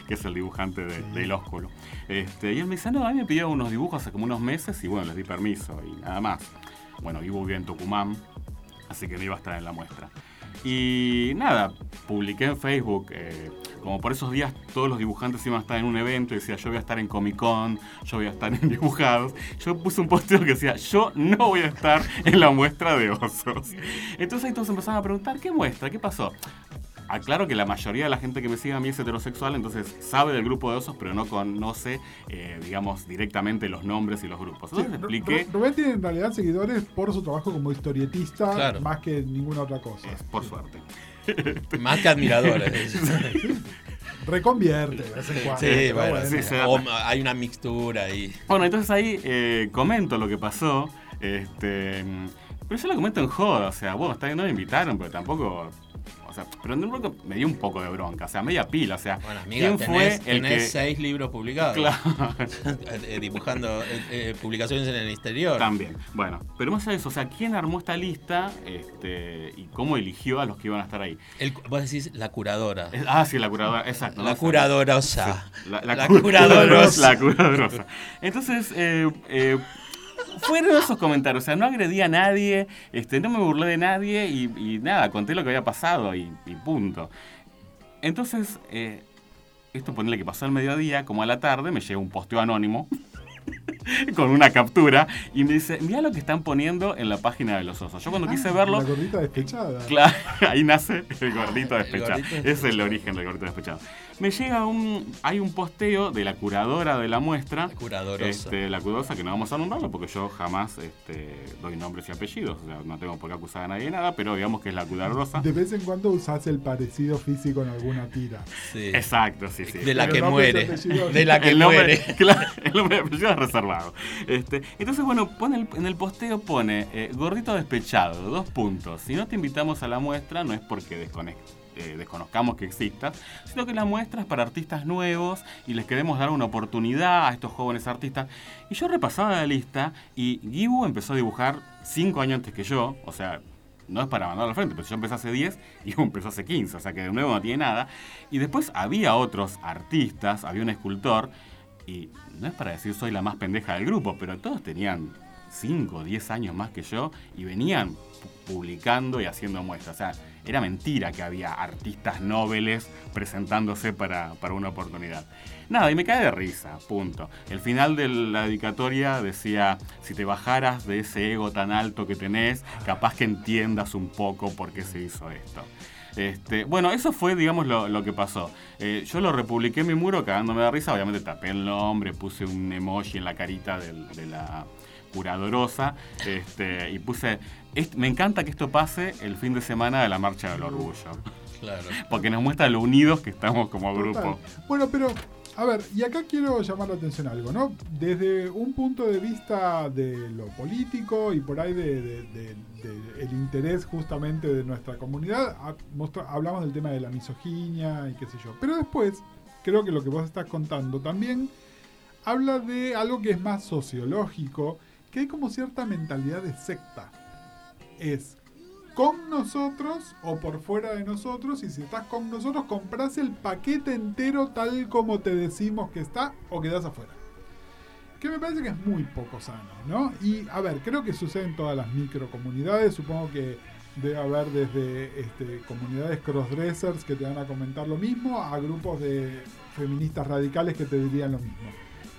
que es el dibujante de, del ósculo. Este, y él me dice, no, a mí me pidió unos dibujos hace como unos meses y bueno, les di permiso y nada más. Bueno, Gibu vive en Tucumán, así que no iba a estar en la muestra. Y nada, publiqué en Facebook, eh, como por esos días todos los dibujantes iban a estar en un evento y decía yo voy a estar en Comic Con, yo voy a estar en Dibujados. Yo puse un posteo que decía yo no voy a estar en la muestra de osos. Entonces ahí todos empezaron a preguntar, ¿qué muestra? ¿Qué pasó? Aclaro que la mayoría de la gente que me sigue a mí es heterosexual, entonces sabe del grupo de osos, pero no conoce, eh, digamos, directamente los nombres y los grupos.
Sí,
Entonces expliqué,
Ru- Rubén tiene en realidad seguidores por su trabajo como historietista,
Claro.
más que ninguna otra cosa.
es por suerte.
Más que admiradores.
Reconvierte de vez en cuando.
Sí,
pero
bueno,
bueno.
sí, sí.
hay una mixtura ahí.
Bueno, entonces ahí eh, comento lo que pasó. Este, pero yo lo comento en joda, o sea, bueno, está bien, no me invitaron, pero tampoco. Sea, pero poco me dio un poco de bronca, o sea, media pila, o sea,
Bueno, amiga,
¿quién fue
tenés,
el
tenés
que.
seis libros publicados.
Claro,
Eh, dibujando eh, eh, publicaciones en el exterior.
también. Bueno, pero más allá de eso, o sea, ¿quién armó esta lista este, y cómo eligió a los que iban a estar ahí?
El- vos decís la curadora.
Es- ah, sí, la curadora, exacto.
la curadorosa.
La, la
La
cu-
curadorosa.
La curadorosa. Entonces, eh, eh, fueron esos comentarios. O sea, no agredí a nadie, este, no me burlé de nadie y, y nada, conté lo que había pasado y, y punto. Entonces, eh, esto ponerle que pasó al mediodía, como a la tarde, me llega un posteo anónimo. con una captura y me dice, mira lo que están poniendo en la página de los osos. Yo cuando quise
Ah,
verlo,
La gordita despechada.
Claro, ahí nace el gordito despechado.
gordito
Es el
despechado.
origen del gordito despechado. Me llega un. Hay un posteo de la curadora de la muestra.
La curadorosa.
Este, la curadorosa que no vamos a nombrarlo porque yo jamás este, doy nombres y apellidos. O sea, no tengo por qué acusar a nadie de nada, pero digamos que es la curadorosa.
De vez en cuando usás el parecido físico en alguna tira.
Sí.
Exacto, sí, sí.
De la
Pero
que muere. De la que
el nombre,
muere.
claro, el nombre de apellido es reservado. Este, entonces, bueno, pone el- en el posteo pone eh, gordito despechado, dos puntos. Si no te invitamos a la muestra, no es porque desconec- eh, desconozcamos que existas, sino que la muestra es para artistas nuevos y les queremos dar una oportunidad a estos jóvenes artistas. Y yo repasaba la lista y Gibu empezó a dibujar cinco años antes que yo, o sea, no es para mandarlo al frente, pero yo empecé hace 10 y Gibu empezó hace 15, o sea que de nuevo no tiene nada. Y después había otros artistas, había un escultor, y no es para decir soy la más pendeja del grupo, pero todos tenían 5 o 10 años más que yo y venían pu- publicando y haciendo muestras. O sea, era mentira que había artistas nobles presentándose para, para una oportunidad. Nada, y me cae de risa, punto. El final de la dedicatoria decía, si te bajaras de ese ego tan alto que tenés, capaz que entiendas un poco por qué se hizo esto. Este, bueno, eso fue, digamos, lo, que pasó. Eh, yo lo republiqué en mi muro cagándome de risa, obviamente tapé el nombre, puse un emoji en la carita de la curadorosa este, y puse, me encanta que esto pase el fin de semana de la Marcha del Orgullo. Claro. Porque nos muestra lo unidos que estamos como grupo.
Bueno, pero a ver, y acá quiero llamar la atención a algo, ¿no? Desde un punto de vista de lo político y por ahí de, el interés justamente de nuestra comunidad, hablamos del tema de la misoginia y qué sé yo. Pero después, creo que lo que vos estás contando también habla de algo que es más sociológico, que hay como cierta mentalidad de secta. Es con nosotros o por fuera de nosotros y si estás con nosotros compras el paquete entero tal como te decimos que está o quedas afuera. Que me parece que es muy poco sano, ¿no? Y a ver, creo que sucede en todas las microcomunidades, supongo que debe haber desde este, comunidades crossdressers que te van a comentar lo mismo a grupos de feministas radicales que te dirían lo mismo.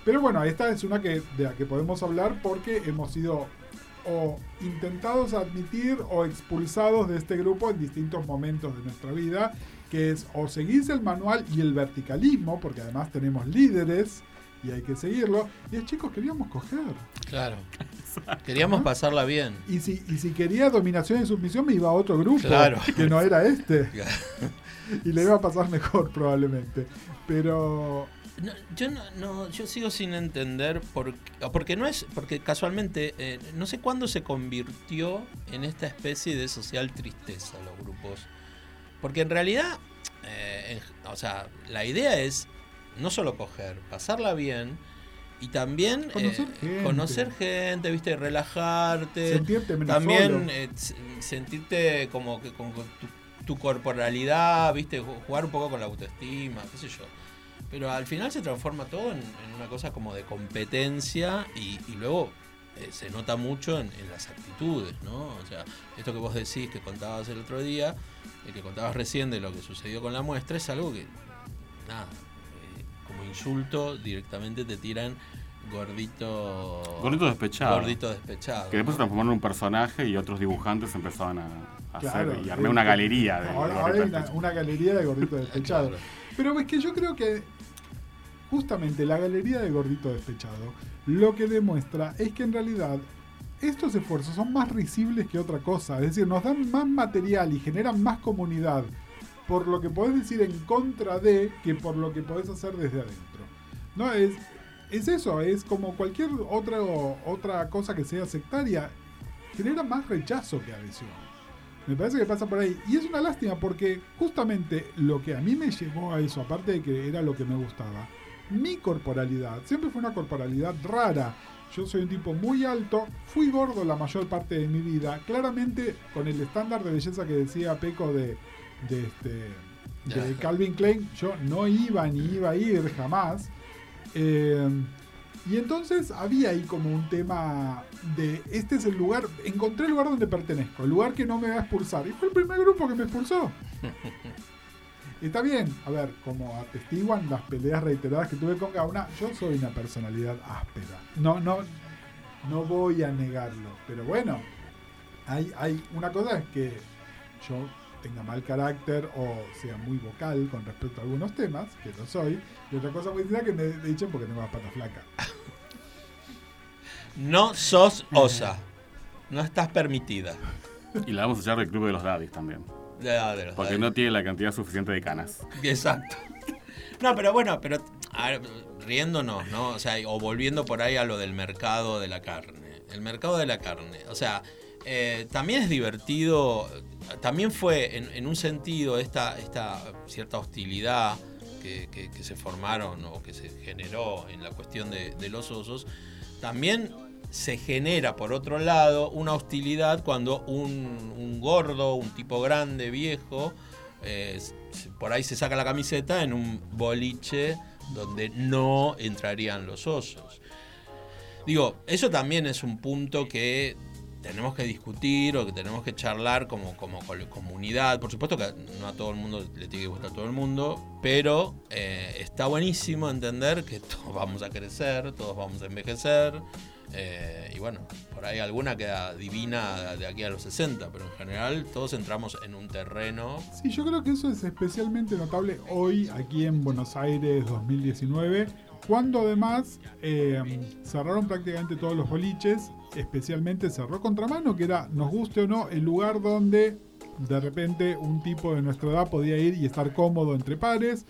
Pero bueno, esta es una que, de la que podemos hablar porque hemos sido o intentados admitir o expulsados de este grupo en distintos momentos de nuestra vida, que es o seguirse el manual y el verticalismo, porque además tenemos líderes y hay que seguirlo, y es chicos, queríamos coger.
Claro. Queríamos pasarla bien.
Y si, y si quería dominación y submisión, me iba a otro grupo, que no era este. y le iba a pasar mejor probablemente. Pero
yo no, yo sigo sin entender por, porque no es porque casualmente eh, no sé cuándo se convirtió en esta especie de social tristeza los grupos. Porque en realidad eh, o sea la idea es no solo coger pasarla bien y también conocer, eh, gente. viste relajarte.
Sentirte
también sentirte como que con, tu, tu corporalidad viste jugar un poco con la autoestima qué sé yo pero al final se transforma todo en, una cosa como de competencia y, luego eh, se nota mucho en, las actitudes, ¿no? O sea, esto que vos decís, que contabas el otro día, eh, que contabas recién de lo que sucedió con la muestra, es algo que, nada, eh, como insulto directamente te tiran gordito...
Gordito despechado.
Gordito despechado.
Que después se transformaron en un personaje y otros dibujantes empezaban a, hacer y armé una galería de...
Ahora, hay una, galería de gordito despechado. Pero es que yo creo que justamente la galería de Gordito Despechado lo que demuestra es que en realidad estos esfuerzos son más risibles que otra cosa. Es decir, nos dan más material y generan más comunidad por lo que podés decir en contra de que por lo que podés hacer desde adentro. No es, es eso, es como cualquier otra, otra cosa que sea sectaria, genera más rechazo que adhesión. Me parece que pasa por ahí. Y es una lástima porque justamente lo que a mí me llevó a eso, aparte de que era lo que me gustaba, mi corporalidad siempre fue una corporalidad rara. Yo soy un tipo muy alto, fui gordo la mayor parte de mi vida, claramente con el estándar de belleza que decía Peco de, de, este, de Calvin Klein, yo no iba ni iba a ir jamás. Eh, y entonces había ahí como un tema de, este es el lugar, encontré el lugar donde pertenezco, el lugar que no me va a expulsar. Y fue el primer grupo que me expulsó. Está bien, a ver, como atestiguan las peleas reiteradas que tuve con Gauna, yo soy una personalidad áspera. No, no, no voy a negarlo. Pero bueno, hay, hay una cosa es que yo tenga mal carácter o sea muy vocal con respecto a algunos temas, que lo soy, y otra cosa muy distinta que me echen porque tengo las patas flacas.
No sos osa. No estás permitida.
Y la vamos a echar del club de los daddies también. Porque no tiene la cantidad suficiente de canas.
Exacto. No, pero bueno, pero riéndonos, ¿no? O sea, o volviendo por ahí a lo del mercado de la carne. El mercado de la carne. O sea, eh, también es divertido, también fue en, un sentido esta, esta cierta hostilidad que, se formaron o que se generó en la cuestión de, de los osos, también se genera, por otro lado, una hostilidad cuando un, gordo, un tipo grande, viejo, eh, por ahí se saca la camiseta en un boliche donde no entrarían los osos. Digo, eso también es un punto que tenemos que discutir o que tenemos que charlar como, comunidad. Por supuesto que no a todo el mundo le tiene que gustar a todo el mundo, pero eh, está buenísimo entender que todos vamos a crecer, todos vamos a envejecer. Eh, y bueno, por ahí alguna queda divina de aquí a los 60, pero en general todos entramos en un terreno.
Sí, yo creo que eso es especialmente notable hoy aquí en Buenos Aires 2019, cuando además eh, cerraron prácticamente todos los boliches, especialmente cerró Contramano, que era, nos guste o no, el lugar donde de repente un tipo de nuestra edad podía ir y estar cómodo entre pares.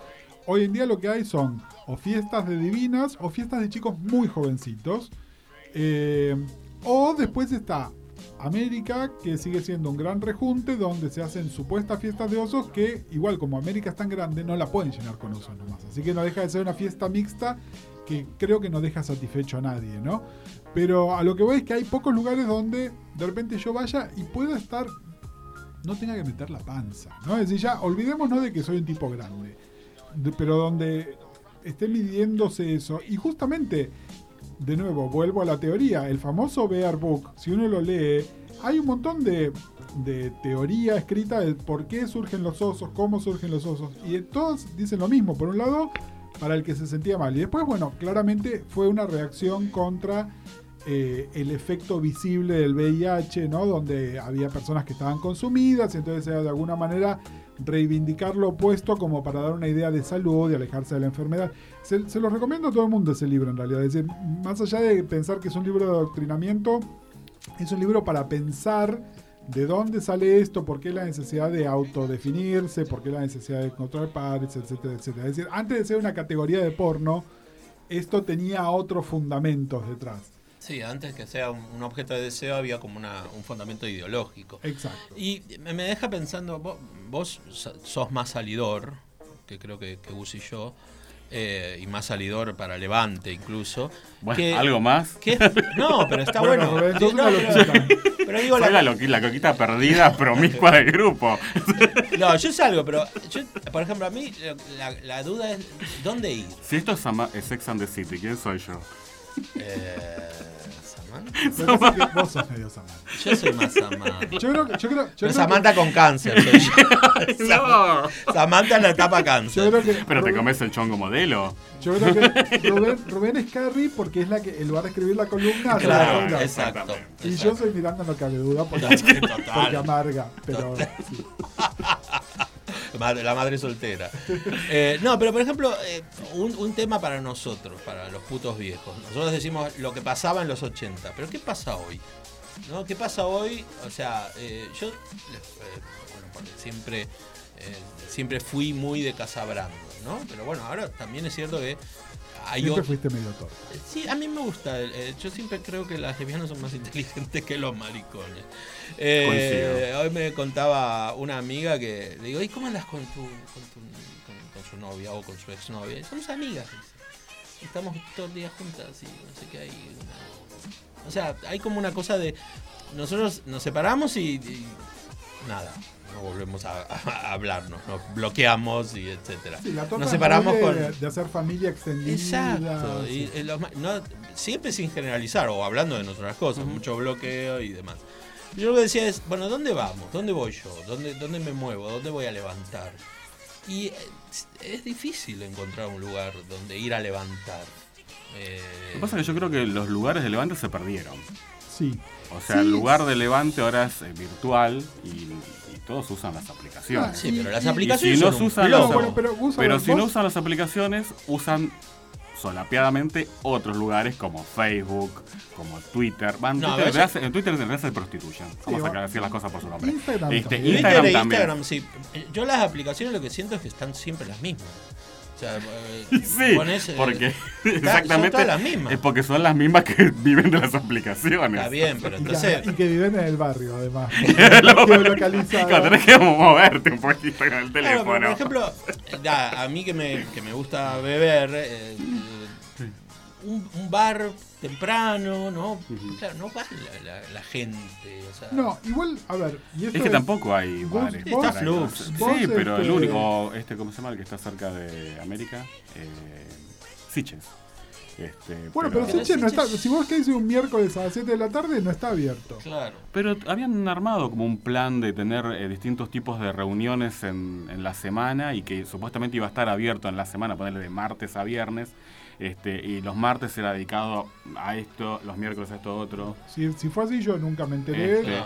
Hoy en día lo que hay son o fiestas de divinas o fiestas de chicos muy jovencitos. Eh, o después está América, que sigue siendo un gran rejunte donde se hacen supuestas fiestas de osos que, igual como América es tan grande, no la pueden llenar con osos nomás. Así que no deja de ser una fiesta mixta que creo que no deja satisfecho a nadie, ¿no? Pero a lo que voy es que hay pocos lugares donde de repente yo vaya y pueda estar, no tenga que meter la panza, ¿no? Es decir, ya olvidémonos de que soy un tipo grande, de- pero donde esté midiéndose eso. Y justamente de nuevo, vuelvo a la teoría. El famoso Bear Book, si uno lo lee, hay un montón de, de teoría escrita de por qué surgen los osos, cómo surgen los osos. Y todos dicen lo mismo. Por un lado, para el que se sentía mal. Y después, bueno, claramente fue una reacción contra eh, el efecto visible del VIH, ¿no? Donde había personas que estaban consumidas, y entonces de alguna manera reivindicar lo opuesto como para dar una idea de salud y alejarse de la enfermedad. Se, se lo recomiendo a todo el mundo ese libro en realidad. Decir, más allá de pensar que es un libro de adoctrinamiento, es un libro para pensar de dónde sale esto, por qué la necesidad de autodefinirse, por qué la necesidad de encontrar pares, etcétera, etcétera. Es decir, antes de ser una categoría de porno, esto tenía otros fundamentos detrás.
Sí, antes que sea un, un objeto de deseo había como una- un fundamento ideológico.
Exacto.
Y me me deja pensando, vos, vos so- sos más salidor, que creo que, que Gus y yo, eh, y más salidor para Levante incluso.
Bueno,
que-
¿algo más?
que- no, pero está
Bueno, sos
No, pero, pero digo, la,
la, coquita perdida, promiscua del grupo.
no, yo salgo, pero yo, por ejemplo, a mí la, la duda es, ¿dónde ir?
Si esto es, Ama- es Sex and the City, ¿quién soy yo?
Eh, Samantha.
Parece que vos sos medio Samantha.
Yo soy más Samantha.
Yo creo, que- yo creo, yo
Pero
creo
Samantha con cáncer. soy yo.
No.
Samantha en la etapa
que, yo
cáncer.
creo que
Pero te
Rubén-
comes el chongo modelo.
Yo creo que Rubén, Rubén es Carrie porque es la que en lugar de escribir la columna hace la
Claro,
columna.
exacto.
Y yo
exacto.
soy Miranda no cabe duda porque,
Total.
porque amarga. Pero sí.
La madre soltera. Eh, no, pero por ejemplo, eh, un, tema para nosotros, para los putos viejos. Nosotros decimos lo que pasaba en los 80, pero ¿qué pasa hoy? ¿No? ¿Qué pasa hoy? O sea, eh, yo bueno, siempre, siempre fui muy de Casabrando, ¿no? Pero bueno, ahora también es cierto que hay
siempre
otro-
fuiste medio torpe.
Sí, a mí me gusta. eh, yo siempre creo que las lesbianas son más inteligentes que los maricones. Eh, hoy me contaba una amiga que le digo, ¿y cómo andas con tu, con, tu con, con su novia o con su exnovia? Somos amigas. dice. Estamos todo el día juntas y no sé qué hay. una- O sea, hay como una cosa de. Nosotros nos separamos y. y nada. No volvemos a, a hablarnos, nos bloqueamos y etcétera.
Sí, la torta
nos separamos
de,
con.
de hacer familia extendida.
Exacto. Y, los no, siempre sin generalizar o hablando de nuestras cosas, mucho bloqueo y demás. Yo lo que decía es, bueno, ¿dónde vamos? ¿Dónde voy yo? ¿Dónde, dónde me muevo? ¿Dónde voy a levantar? Y es, es difícil encontrar un lugar donde ir a levantar. Eh,
Lo que pasa es que yo creo que los lugares de Levante se perdieron.
Sí.
O sea,
Sí.
el lugar de Levante ahora es eh, virtual y todos usan las aplicaciones.
sí, pero las aplicaciones
si no usan las,
pero
si no usan las aplicaciones, usan solapeadamente otros lugares como Facebook, como Twitter. Van,
No,
Twitter
eso-
te hace- en Twitter te se prostituyen. Vamos
va-
a decir las cosas por su nombre.
Instagram
Este,
también.
Instagram
e
también.
Instagram, sí. Yo las aplicaciones lo que siento es que están siempre las mismas. O sea, eh,
Sí,
pones, eh,
porque
son
exactamente
todas las mismas.
es porque son las mismas que viven de las aplicaciones.
Está bien, pero
Y que,
entonces...
y que viven en el barrio, además.
Lo- tenés que moverte un poquito con el teléfono.
por ejemplo, da, a mí que me, que me gusta beber, eh, un, un bar temprano, ¿no? Claro, no va la, la- la gente. O sea,
No, igual, a ver. Y esto
Es que tampoco hay
vos-
bares.
vos-
para
Flux.
Sí, pero el
este-
único, este, ¿cómo se llama? El que está cerca de América. Eh, Sitges. Este,
Bueno, pero,
Pero
Siche no está. Si vos querés ir un miércoles a las 7 de la tarde, no está abierto.
Claro.
Pero habían armado como un plan de tener eh, distintos tipos de reuniones en, en la semana y que supuestamente iba a estar abierto en la semana, ponerle de martes a viernes. Este, y los martes era dedicado a esto, los miércoles a esto otro.
Si, si fue así, yo nunca me enteré.
Este,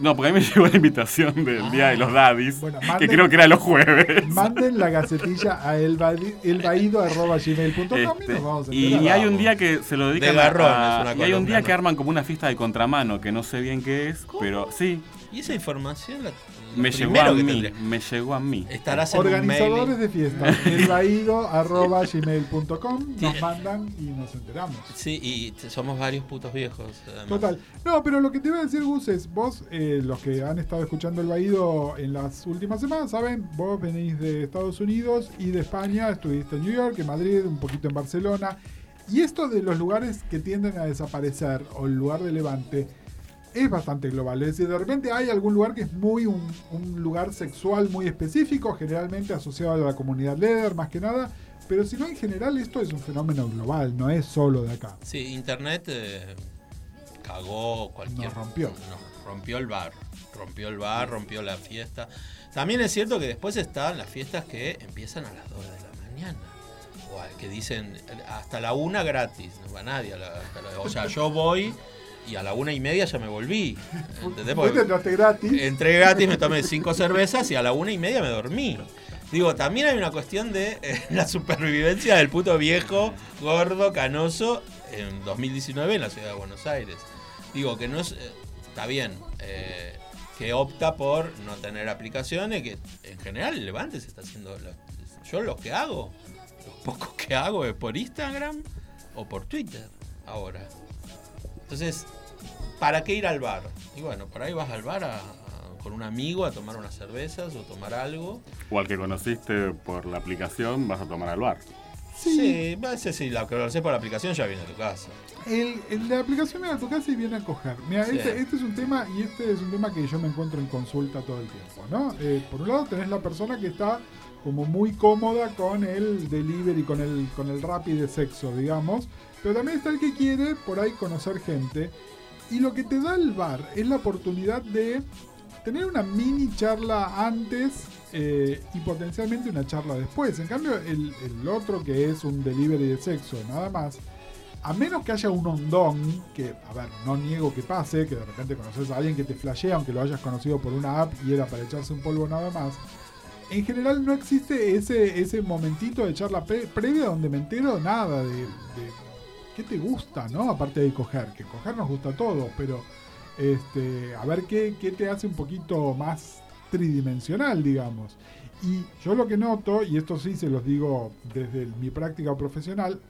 no, porque a mí me llegó la invitación del Día de los Daddies,
Bueno,
que
manden-
creo que era los jueves.
Manden la gacetilla a elbaído.gmail.com y
Este,
nos vamos a
y, y hay un día que se lo dedican
De garrón,
a,
es una
y hay un día que arman como una fiesta de contramano que no sé bien qué es, pero sí,
Y esa información la,
me llegó a mí,
tendría-
me llegó a mí.
Estarás en
Organizadores de fiestas, elbaído.gmail.com nos mandan y nos enteramos.
Sí, y somos varios putos viejos. además.
Total. No, pero lo que te iba a decir, Gus, es vos, eh, los que han estado escuchando el Baído en las últimas semanas, saben, vos venís de Estados Unidos y de España, estuviste en New York, en Madrid, un poquito en Barcelona. Y esto de los lugares que tienden a desaparecer, o el lugar de levante, es bastante global. Es decir, de repente hay algún lugar que es muy un, un lugar sexual muy específico, generalmente asociado a la comunidad leather, más que nada. Pero si no, en general esto es un fenómeno global, no es solo de acá.
Sí, internet eh, cagó cualquier.
Nos rompió.
nos rompió el bar. Rompió el bar, rompió la fiesta. También es cierto que después están las fiestas que empiezan a las 2 de la mañana. O a- que dicen hasta la una gratis. No va nadie a la, hasta la- O sea, yo voy y a la una y media ya me volví. ¿Entendés? Porque-
entraste gratis.
Entré gratis, me tomé cinco cervezas y a la una y media me dormí. Digo, también hay una cuestión de eh, la supervivencia del puto viejo, gordo, canoso, en 2019 en la ciudad de Buenos Aires. Digo, que no es. eh, está bien, eh, que opta por no tener aplicaciones, que en general el Levante se está haciendo. lo- yo lo que hago, los pocos que hago es por Instagram o por Twitter ahora. Entonces, ¿para qué ir al bar? Y bueno, por ahí vas al bar a- a- con un amigo a tomar unas cervezas o tomar algo.
O al que conociste por la aplicación, vas a tomar al bar.
Sí, veces si la conoces por la aplicación ya viene a tu casa.
El, el- la aplicación viene a tu casa y viene a coger. Mira,
Sí.
este, este es un tema y este es un tema que yo me encuentro en consulta todo el tiempo, ¿no? Eh, por un lado tenés la persona que está como muy cómoda con el delivery, con el, con el rapid de sexo, digamos. Pero también está el que quiere por ahí conocer gente. Y lo que te da el bar es la oportunidad de tener una mini charla antes eh, y potencialmente una charla después. En cambio, el, otro que es un delivery de sexo, nada más, a menos que haya un hondón, que, a ver, no niego que pase, que de repente conoces a alguien que te flashea, aunque lo hayas conocido por una app y era para echarse un polvo nada más. En general no existe ese, ese momentito de charla pre- previa donde me entero nada de qué te gusta, ¿no? Aparte de coger, que coger nos gusta a todos, pero este, a ver qué, qué te hace un poquito más tridimensional, digamos. Y yo lo que noto, y esto sí se los digo desde mi práctica profesional,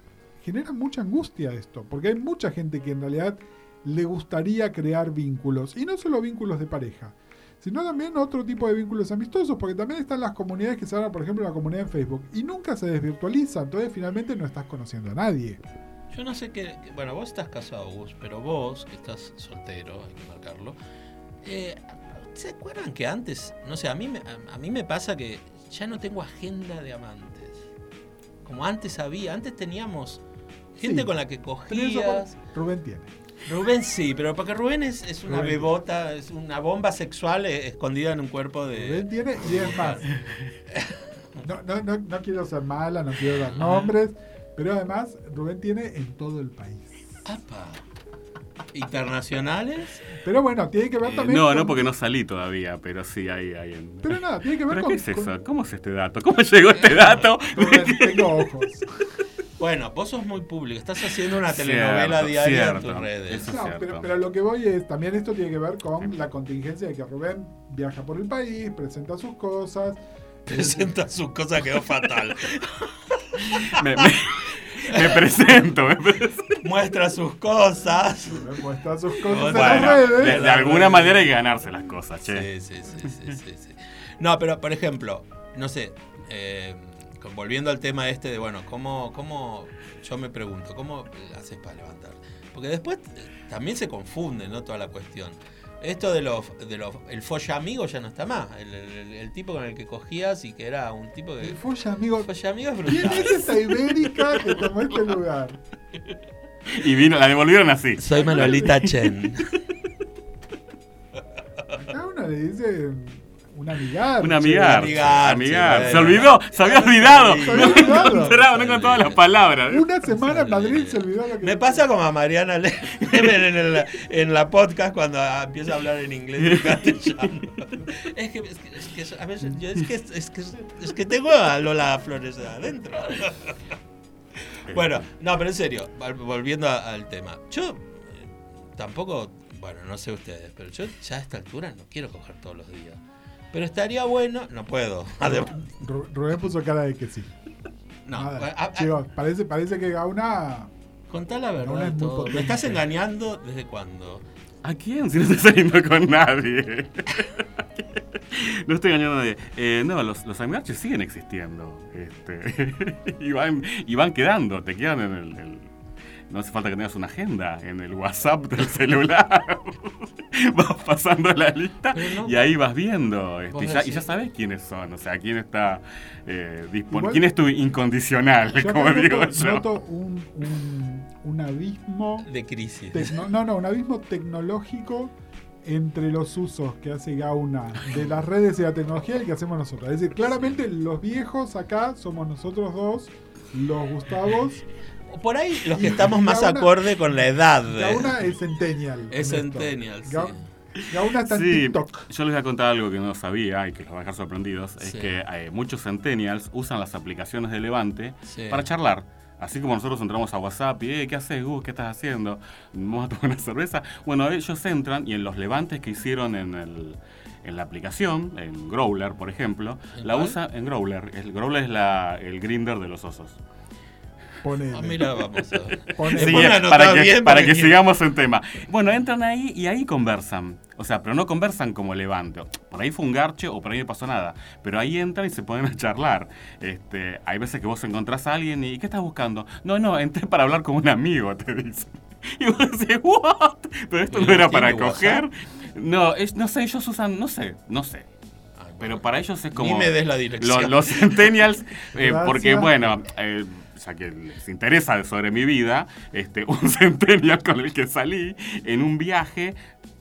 genera mucha angustia esto, porque hay mucha gente que en realidad le gustaría crear vínculos, y no solo vínculos de pareja, sino también otro tipo de vínculos amistosos, porque también están las comunidades que se hablan, por ejemplo, la comunidad en Facebook, y nunca se desvirtualiza, entonces finalmente no estás conociendo a nadie.
Yo no sé qué. Bueno, vos estás casado, Gus, pero vos, que estás soltero, hay que marcarlo. eh, ¿Se acuerdan que antes, no sé, a mí, me, a, a mí me pasa que ya no tengo agenda de amantes? Como antes había, antes teníamos gente
Sí.
con la que cogías.
Rubén tiene.
Rubén sí, pero porque Rubén es, es una
Rubén.
bebota, es una bomba sexual eh, escondida en un cuerpo de.
Rubén tiene, y es más. No, no, no, no quiero ser mala, no quiero dar nombres, pero además Rubén tiene en todo el país.
Apa. Internacionales.
Pero bueno, tiene que ver
Eh,
también.
no,
con-
no, porque no salí todavía, pero sí hay. hay en...
Pero nada, tiene que ver
¿Pero
con.
qué es
con-
eso? ¿Cómo es este dato? ¿Cómo llegó este dato?
Rubén, tengo ojos.
Bueno, vos sos muy público, estás haciendo una
Cierto,
telenovela diaria en
cierto.
tus redes.
No, pero, pero lo que voy es, también esto tiene que ver con la contingencia de que Rubén viaja por el país, presenta sus cosas.
Presenta sus cosas, quedó fatal.
me, me- me presento, me presento.
Muestra sus cosas.
muestra sus cosas en
Bueno,
de, de alguna manera hay que ganarse las cosas, che.
Sí, sí, sí, sí, sí, sí. No, pero por ejemplo, no sé, eh, volviendo al tema este de, bueno, ¿cómo, cómo, yo me pregunto, ¿cómo haces para levantar? Porque después eh, también se confunde, ¿no? Toda la cuestión. Esto de los, de los, el folla amigo ya no está más. El, el- el tipo con el que cogías y que era un tipo que...
El folla, amigo.
Folla amigo es
¿Quién
brutal.
es esa ibérica que tomó este lugar?
Y vino, la devolvieron así.
Soy Manuelita Chen.
Acá una le dice una amiga.
Una Amigar.
bueno.
Se olvidó, se había olvidado.
Se había
No
olvidado.
encontraba, no encontraba las palabras.
Una semana en Madrid se olvidó lo que
Me pasa como a Mariana Le- en, el- en la podcast cuando empieza a hablar en inglés y castellano. Es que, es que, es que a veces yo es que, es que, es que tengo a Lola Flores adentro. Bueno, no, pero en serio, vol- volviendo a- al tema. Yo eh, tampoco, bueno, no sé ustedes, pero yo ya a esta altura no quiero coger todos los días. Pero estaría bueno, no puedo.
Rubén puso cara de que sí.
no,
Nada.
a- a-
Chicos, parece, parece que Gauna.
contá la
Una
verdad.
es
todo.
potente.
¿Me estás engañando desde cuándo?
¿A quién? Si no estoy saliendo con nadie. No estoy engañando a nadie. Eh, no, los, los siguen existiendo. Este, y, van, y van quedando, te quedan en el, el- No hace falta que tengas una agenda en el WhatsApp del celular. vas pasando la lista
no-
y ahí vas viendo. este, y, ya, y
decís-
ya sabes quiénes son, o sea, quién está eh, disponible. ¿Quién es tu incondicional?
Yo
como
acá
digo
noto,
yo.
noto un, un, un abismo.
De crisis.
tecno- no, no, un abismo tecnológico entre los usos que hace Gauna de las redes y la tecnología y el que hacemos nosotros. Es decir, claramente los viejos acá somos nosotros dos, los Gustavos.
Por ahí los que estamos más
Gauna-
acorde con la edad.
Gauna es centennial.
Es centennial, sí.
Ga- Gauna está en
Sí,
TikTok.
yo les voy a contar algo que no sabía y que los va a dejar sorprendidos. Es que eh, muchos centennials usan las aplicaciones de Levante
Sí.
para charlar. Así como nosotros entramos a WhatsApp y, "Eh, ¿qué haces, Gus? ¿Qué estás haciendo? ¿Vamos a tomar una cerveza? Bueno, ellos entran y en los levantes que hicieron en, el, en la aplicación, en Growler, por ejemplo,
¿En
la
cuál?
usan en Growler. El Growler es la, el grinder de los osos.
Ponele.
Ah, mira, vamos a ver.
Ponele.
Sí,
Después me anotás
para que,
bien
para
porque
que
quiero-
sigamos en tema. Bueno, entran ahí y ahí conversan. O sea, pero no conversan como Levante. Por ahí fue un garche o por ahí no pasó nada. Pero ahí entran y se ponen a charlar. Este, hay veces que vos encontrás a alguien y ¿qué estás buscando? No, no, entré para hablar con un amigo, te dicen. Y vos decís, ¿what? Pero esto no
¿Tiene
era para
WhatsApp?
coger. No, es, no sé, ellos usan, no sé, no sé. Pero para ellos es como.
Ni me des la dirección.
Lo- los centennials, eh, porque bueno, eh, ya que les interesa sobre mi vida, este, un centennial con el que salí en un viaje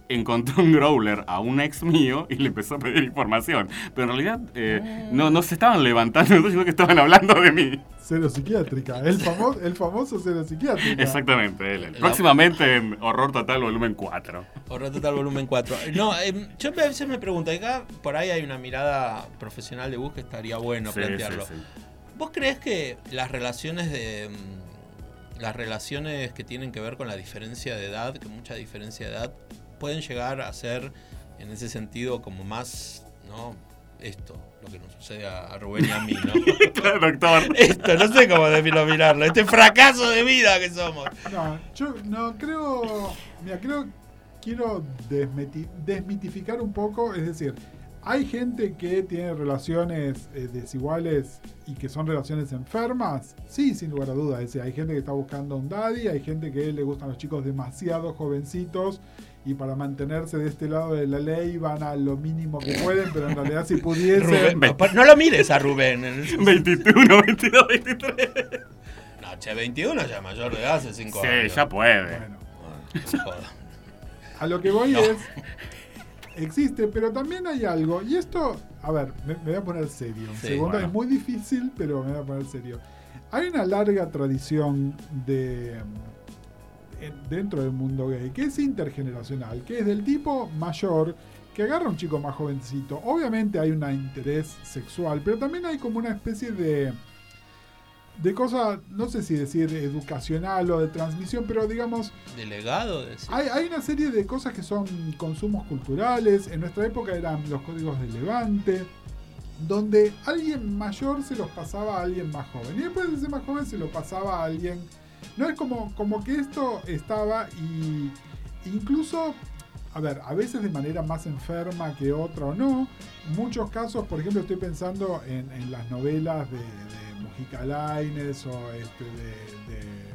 encontró un growler a un ex mío y le empezó a pedir información. Pero en realidad eh, no, no se estaban levantando, sino que estaban hablando de mí.
Cero psiquiátrica. El, famo- el famoso cero psiquiátrica.
Exactamente. él. Próximamente en Horror Total Volumen 4.
Horror Total Volumen 4. No, em, yo a veces me pregunto, acá por ahí hay una mirada profesional de bus que estaría bueno
Sí,
plantearlo.
sí, sí.
¿Vos crees que las relaciones de mm, las relaciones que tienen que ver con la diferencia de edad, que mucha diferencia de edad, pueden llegar a ser en ese sentido como más, ¿no? Esto, lo que nos sucede a Rubén y a mí, ¿no?
Claro, doctor.
Esto, no sé cómo denominarlo, este fracaso de vida que somos.
No, yo no creo. Mira, creo. Quiero desmitificar un poco. Es decir, hay gente que tiene relaciones eh, desiguales y que son relaciones enfermas. Sí, sin lugar a dudas. Es decir, hay gente que está buscando un daddy, hay gente que le gustan los chicos demasiado jovencitos. Y para mantenerse de este lado de la ley van a lo mínimo que pueden, pero en realidad si pudiesen.
Rubén, no, no lo mires a Rubén. en el-
21, 22, 23.
No, che, 21 ya mayor de edad hace 5
Sí,
años.
ya puede.
Bueno,
no joda.
A lo que voy
No.
es. Existe, pero también hay algo. Y esto, a ver, me, me voy a poner serio.
Sí,
segundo,
bueno.
es muy difícil, pero me voy a poner serio. Hay una larga tradición de en- dentro del mundo gay que es intergeneracional, que es del tipo mayor que agarra a un chico más jovencito. Obviamente hay un interés sexual, pero también hay como una especie de de cosa, no sé si decir educacional o de transmisión, pero digamos
Delegado de
hay, hay una serie de cosas que son consumos culturales. En nuestra época eran los códigos de Levante, donde alguien mayor se los pasaba a alguien más joven. Y después de ese más joven se lo pasaba a alguien. No es como, como que esto estaba y incluso, a ver, a veces de manera más enferma que otra o no. Muchos casos, por ejemplo, estoy pensando en, en las novelas de, de Mujica o este, de, de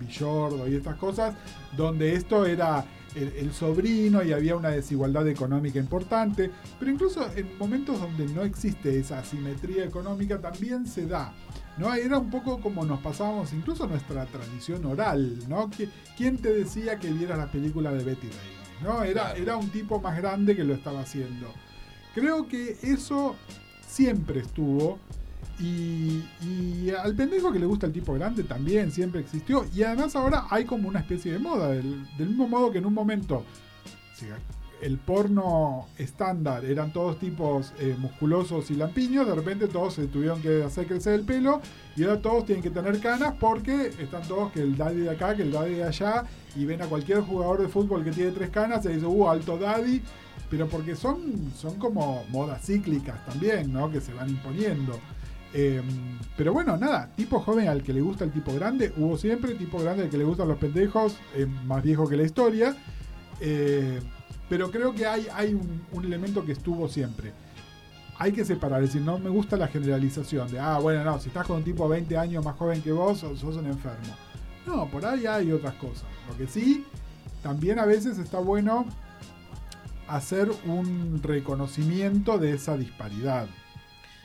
Villordo y estas cosas, donde esto era el, el sobrino y había una desigualdad económica importante, pero incluso en momentos donde no existe esa asimetría económica también se da. ¿no? Era un poco como nos pasábamos incluso nuestra tradición oral, ¿no? ¿Quién te decía que vieras la película de Betty Davis? ¿no? Era, era un tipo más grande que lo estaba haciendo. Creo que eso siempre estuvo. Y, y al pendejo que le gusta el tipo grande también siempre existió. Y además ahora hay como una especie de moda. Del, mismo modo que en un momento el porno estándar eran todos tipos eh, musculosos y lampiños, de repente todos se tuvieron que hacer crecer el pelo y ahora todos tienen que tener canas porque están todos que el daddy de acá, que el daddy de allá y ven a cualquier jugador de fútbol que tiene tres canas y dice, uh, alto daddy, pero porque son, son como modas cíclicas también, ¿no? Que se van imponiendo. Eh, pero bueno, nada, tipo joven al que le gusta el tipo grande, hubo siempre, tipo grande al que le gustan los pendejos, eh, más viejo que la historia. Eh, pero creo que hay, hay un, elemento que estuvo siempre. Hay que separar, es decir, no me gusta la generalización de, ah, bueno, no, si estás con un tipo 20 años más joven que vos, sos, sos un enfermo. No, por ahí hay otras cosas. Lo que sí, también a veces está bueno hacer un reconocimiento de esa disparidad.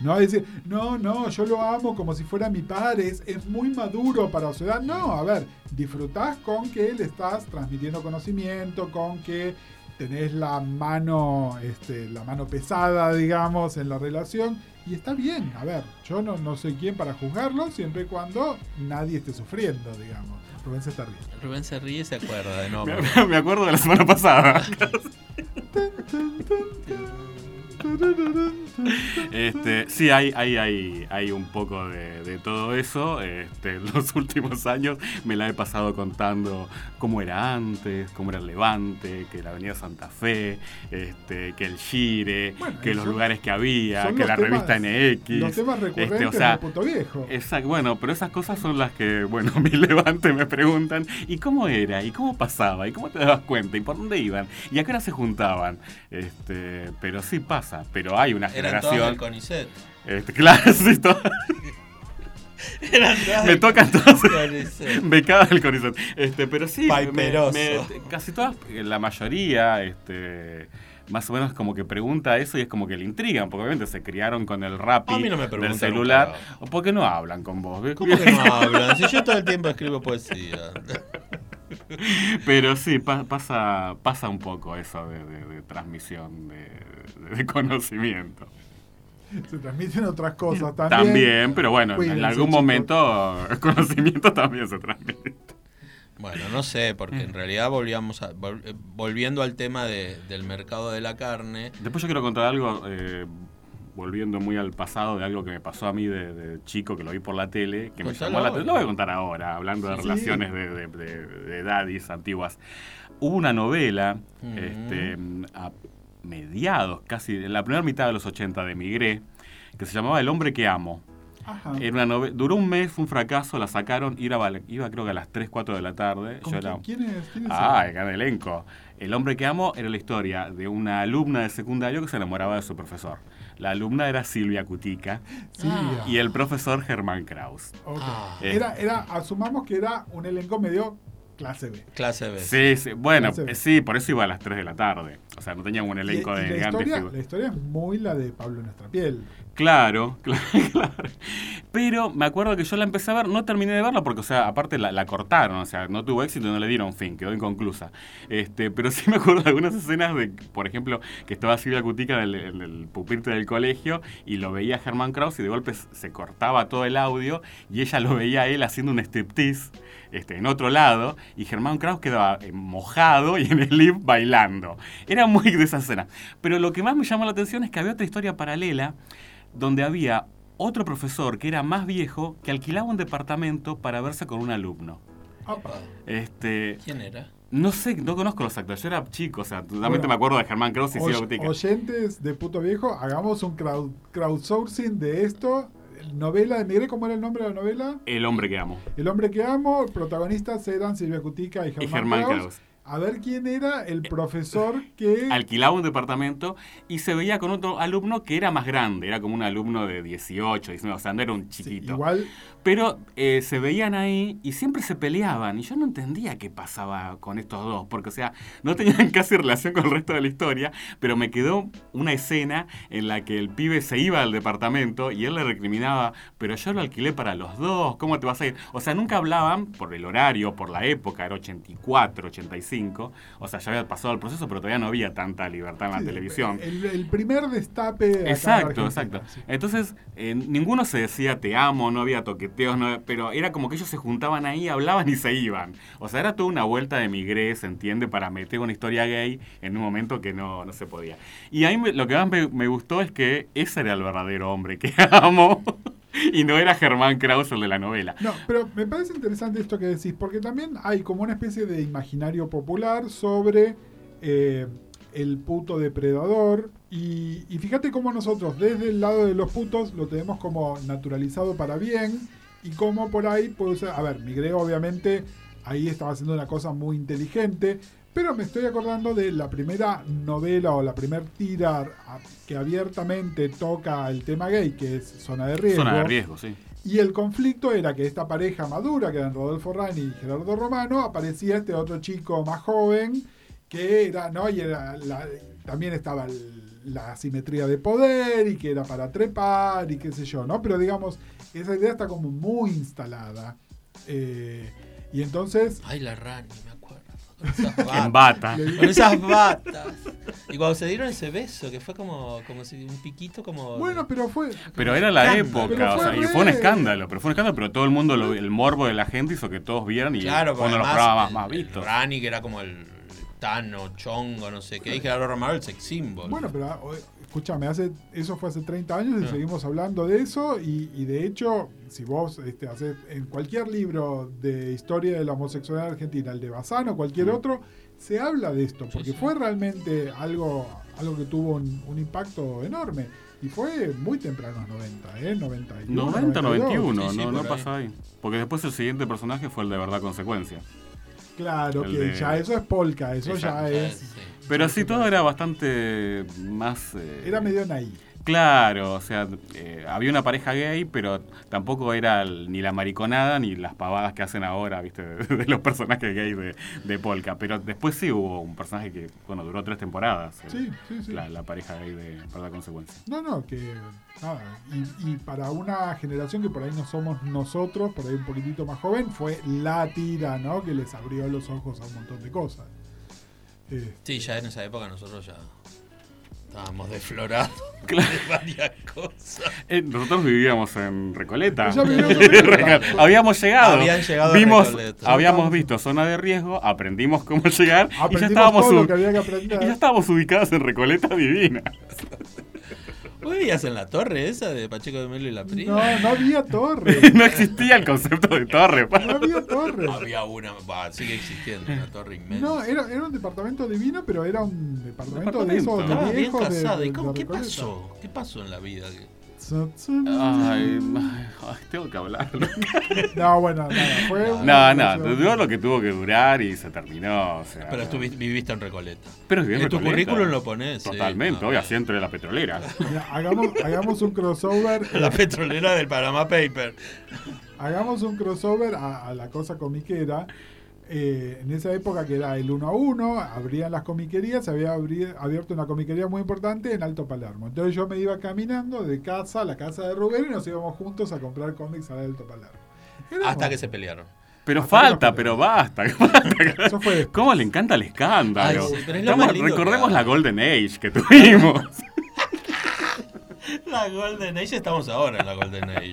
No decir, no, no, yo lo amo como si fuera mi padre, es, es muy maduro para su edad. No, a ver, disfrutás con que le estás transmitiendo conocimiento, con que tenés la mano, este, la mano pesada, digamos, en la relación. Y está bien, a ver, yo no, no soy quien para juzgarlo, siempre y cuando nadie esté sufriendo, digamos. Rubén se está riendo.
Rubén se ríe y se acuerda de nombre.
Me, me acuerdo de la semana pasada. Este, sí, hay, hay, hay, hay un poco de, de todo eso. Este, en los últimos años me la he pasado contando cómo era antes, cómo era el Levante, que la Avenida Santa Fe, este, que el Gire,
Bueno,
que los
son-
lugares que había, que la
temas-
revista NX.
Los temas recurrentes
este, o sea,
del puto viejo.
Exacto, bueno, pero esas cosas son las que, bueno, mi levante me preguntan, ¿y cómo era? ¿Y cómo pasaba? ¿Y cómo te dabas cuenta? ¿Y por dónde iban? ¿Y a qué hora se juntaban? Este, pero sí pasa, pero hay una
Eran todas del
generación.
CONICET.
Este, claro, sí, to-
Eran todas
me tocan todas
CONICET.
becadas del Conisón. Este, pero sí, me- casi todas, la mayoría, este. Más o menos como que pregunta eso y es como que le intrigan, porque obviamente se criaron con el rap
no
del celular.
nunca.
¿O por qué no hablan con vos?
¿Cómo que no hablan? Si yo todo el tiempo escribo poesía.
Pero sí, pa- pasa, pasa un poco eso de, de- de transmisión de, de- de conocimiento.
Se transmiten otras cosas también.
También, pero bueno,
Cuídense,
en algún
chicos.
momento el conocimiento también se transmite.
Bueno, no sé, porque en realidad volvíamos a, eh, volviendo al tema de- del mercado de la carne.
Después yo quiero contar algo, eh, volviendo muy al pasado, de algo que me pasó a mí de, de chico, que lo vi por la tele, que me llamó la atención. Lo voy a contar ahora, hablando de relaciones de, de, de- de daddies antiguas. Hubo una novela,
Mm.
este, a mediados, casi en la primera mitad de los 80 de Migré, que se llamaba El hombre que amo.
Ajá.
Era una duró un mes, fue un fracaso, la sacaron, iba, iba creo que a las 3, 4 de la tarde.
¿Con
Yo
quién,
era-
quién es? ¿Quién es
Ah, el gran elenco. El hombre que amo era la historia de una alumna de secundario que se enamoraba de su profesor. La alumna era Silvia Cutica
Sí,
Ah.
y el profesor Germán Kraus.
ok.
Ah.
Era, era, asumamos que era un elenco medio clase B.
Clase B.
Sí, sí, bueno, sí, por eso iba a las 3 de la tarde. O sea, no teníamos un
Y,
elenco
y
de
la,
grandes
historia,
figuras.
la historia es muy la de Pablo Nuestra Piel.
Claro, claro, claro. Pero me acuerdo que yo la empecé a ver, no terminé de verla porque, o sea, aparte la, cortaron, o sea, no tuvo éxito no le dieron fin, quedó inconclusa. Este, pero sí me acuerdo de algunas escenas de, por ejemplo, que estaba Silvia Cutica en el, del colegio y lo veía Germán Kraus y de golpe se cortaba todo el audio y ella lo veía a él haciendo un striptease este, en otro lado y Germán Kraus quedaba eh, mojado y en el live bailando. Era muy de esa escena. Pero lo que más me llamó la atención es que había otra historia paralela donde había otro profesor que era más viejo que alquilaba un departamento para verse con un alumno. Este,
¿Quién era?
no sé, no conozco los actores, yo era chico, o sea, totalmente
Bueno,
me acuerdo de Germán Kraus y Silvia
Oy-
Botica.
oyentes de Puto Viejo, hagamos un crowd- crowdsourcing de esto. Novela de Migré, ¿cómo era el nombre de la novela?
El hombre que amo.
El hombre que amo, protagonistas eran Silvia Cutica y Germán. Kraus. A ver quién era el profesor que...
alquilaba un departamento y se veía con otro alumno que era más grande, era como un alumno de 18, 19, o sea, no era un
Sí,
chiquito.
igual,
Pero eh, se veían ahí y siempre se peleaban. Y yo no entendía qué pasaba con estos dos, porque, o sea, no tenían casi relación con el resto de la historia, pero me quedó una escena en la que el pibe se iba al departamento y él le recriminaba, pero yo lo alquilé para los dos, ¿cómo te vas a ir? O sea, nunca hablaban por el horario, por la época, era 84, 85. O sea, ya había pasado el proceso, pero todavía no había tanta libertad en la
sí,
televisión.
El, el primer destape. acá en
Exacto, exacto.
sí.
Entonces, eh, ninguno se decía te amo, no había pero era como que ellos se juntaban ahí, hablaban y se iban. O sea, era toda una vuelta de migré, se entiende, para meter una historia gay en un momento que no, no se podía. Y a mí lo que más me, me gustó es que ese era el verdadero hombre que amo. Y no era Germán Kraus el de la novela.
No, pero me parece interesante esto que decís, porque también hay como una especie de imaginario popular sobre eh, el puto depredador. Y fíjate cómo nosotros, desde el lado de los putos, lo tenemos como naturalizado para bien. Y cómo por ahí puede ser. A ver, Migré, obviamente, ahí estaba haciendo una cosa muy inteligente. Pero me estoy acordando de la primera novela o la primera tira que abiertamente toca el tema gay, que es Zona de Riesgo.
Zona de riesgo, sí.
Y el conflicto era que esta pareja madura, que eran Rodolfo Rani y Gerardo Romano, aparecía este otro chico más joven, que era, ¿no? Y era la- también estaba el- la asimetría de poder y que era para trepar y qué sé yo, ¿no? Pero digamos, esa idea está como muy instalada. Eh, y entonces,
Ay, la Rani, me acuerdo. Con esas
En
batas.
bata.
le-
Con esas batas. Y cuando se dieron ese beso, que fue como, como si un piquito como.
bueno, pero fue...
Pero era la
Escándalo.
época, o sea, y fue un escándalo, pero fue un escándalo, pero todo el mundo, lo- el morbo de la gente hizo que todos vieran y
Claro,
uno de los
además
programas más
el
vistos.
Rani, que era como el Tano, Chongo, no sé qué. Y Gerardo Romano, el sex symbol.
Bueno, pero ah, escúchame, hace, eso fue hace 30 años y
Ah.
seguimos hablando de eso. Y, y de hecho, si vos este, haces en cualquier libro de historia de la homosexualidad argentina, el de Bazán o cualquier
Mm.
otro, se habla de esto, porque
sí.
fue realmente algo, algo que tuvo un, un impacto enorme. Y fue muy temprano, los 90, ¿eh? 91,
90,
92.
91,
Sí, sí,
no, no
ahí.
pasa ahí. Porque después el siguiente personaje fue el de verdad consecuencia.
Claro,
El
que
de-
ya eso es polka, eso
Exacto.
ya es...
sí.
Pero sí, todo era bastante más... eh,
Era medio naí.
Claro, o sea, eh, había una pareja gay, pero tampoco era ni la mariconada ni las pavadas que hacen ahora, ¿viste? De, de los personajes gay de, de Polka. Pero después sí hubo un personaje que, bueno, duró tres temporadas. eh,
Sí, sí, sí.
La, la pareja gay de verdad consecuencia.
No, no, que nada. Y, y para una generación que por ahí no somos nosotros, por ahí un poquitito más joven, fue la tira, ¿no? Que les abrió los ojos a un montón de cosas. Eh,
Sí, ya en esa época nosotros ya estábamos desflorados
Claro.
de varias cosas.
Eh, nosotros vivíamos en Recoleta.
Ya vivíamos en Recoleta.
habíamos llegado.
Habían llegado a
Vimos,
Recoleta.
habíamos visto zona de riesgo, aprendimos cómo llegar y ya estábamos
todo lo
u-
que había que
y ya estábamos ubicados en Recoleta divina.
¿Vos vivías en la torre esa de Pacheco de Melo y la prima?
No, no había torre.
no existía el concepto de torre. pa.
No había torre.
Había una, va, sigue existiendo, una torre inmensa.
No, era, era un departamento divino, pero era un departamento, de
Departamento.
esos viejos de-
casada.
de-
¿Y cómo,
de
qué pasó? ¿Qué pasó en la vida?
Ay, ay, tengo que hablar.
No, bueno, nada, fue
No,
No, duró lo que tuvo que durar y se terminó. o sea,
Pero tú vi- viviste en Recoleta.
Pero viví en
En tu currículum lo pones. sí.
Totalmente,
No,
hoy
no.
así entre la petrolera.
Mira, hagamos, hagamos un crossover.
La petrolera del Panama Paper.
Hagamos un crossover a, a la cosa comiquera. Eh, en esa época que era el 1 a 1, abrían las comiquerías, se había abierto una comiquería muy importante en Alto Palermo. Entonces yo me iba caminando de casa a la casa de Rubén y nos íbamos juntos a comprar cómics a Alto Palermo. Éramos-
Hasta que se pelearon.
Pero falta, pero basta.
Eso fue.
¿Cómo le encanta el escándalo?
Ay, sí, pero es lo
Estamos-
más lindo que
recordemos la Golden Age que tuvimos.
La Golden Age, estamos ahora en la Golden Age.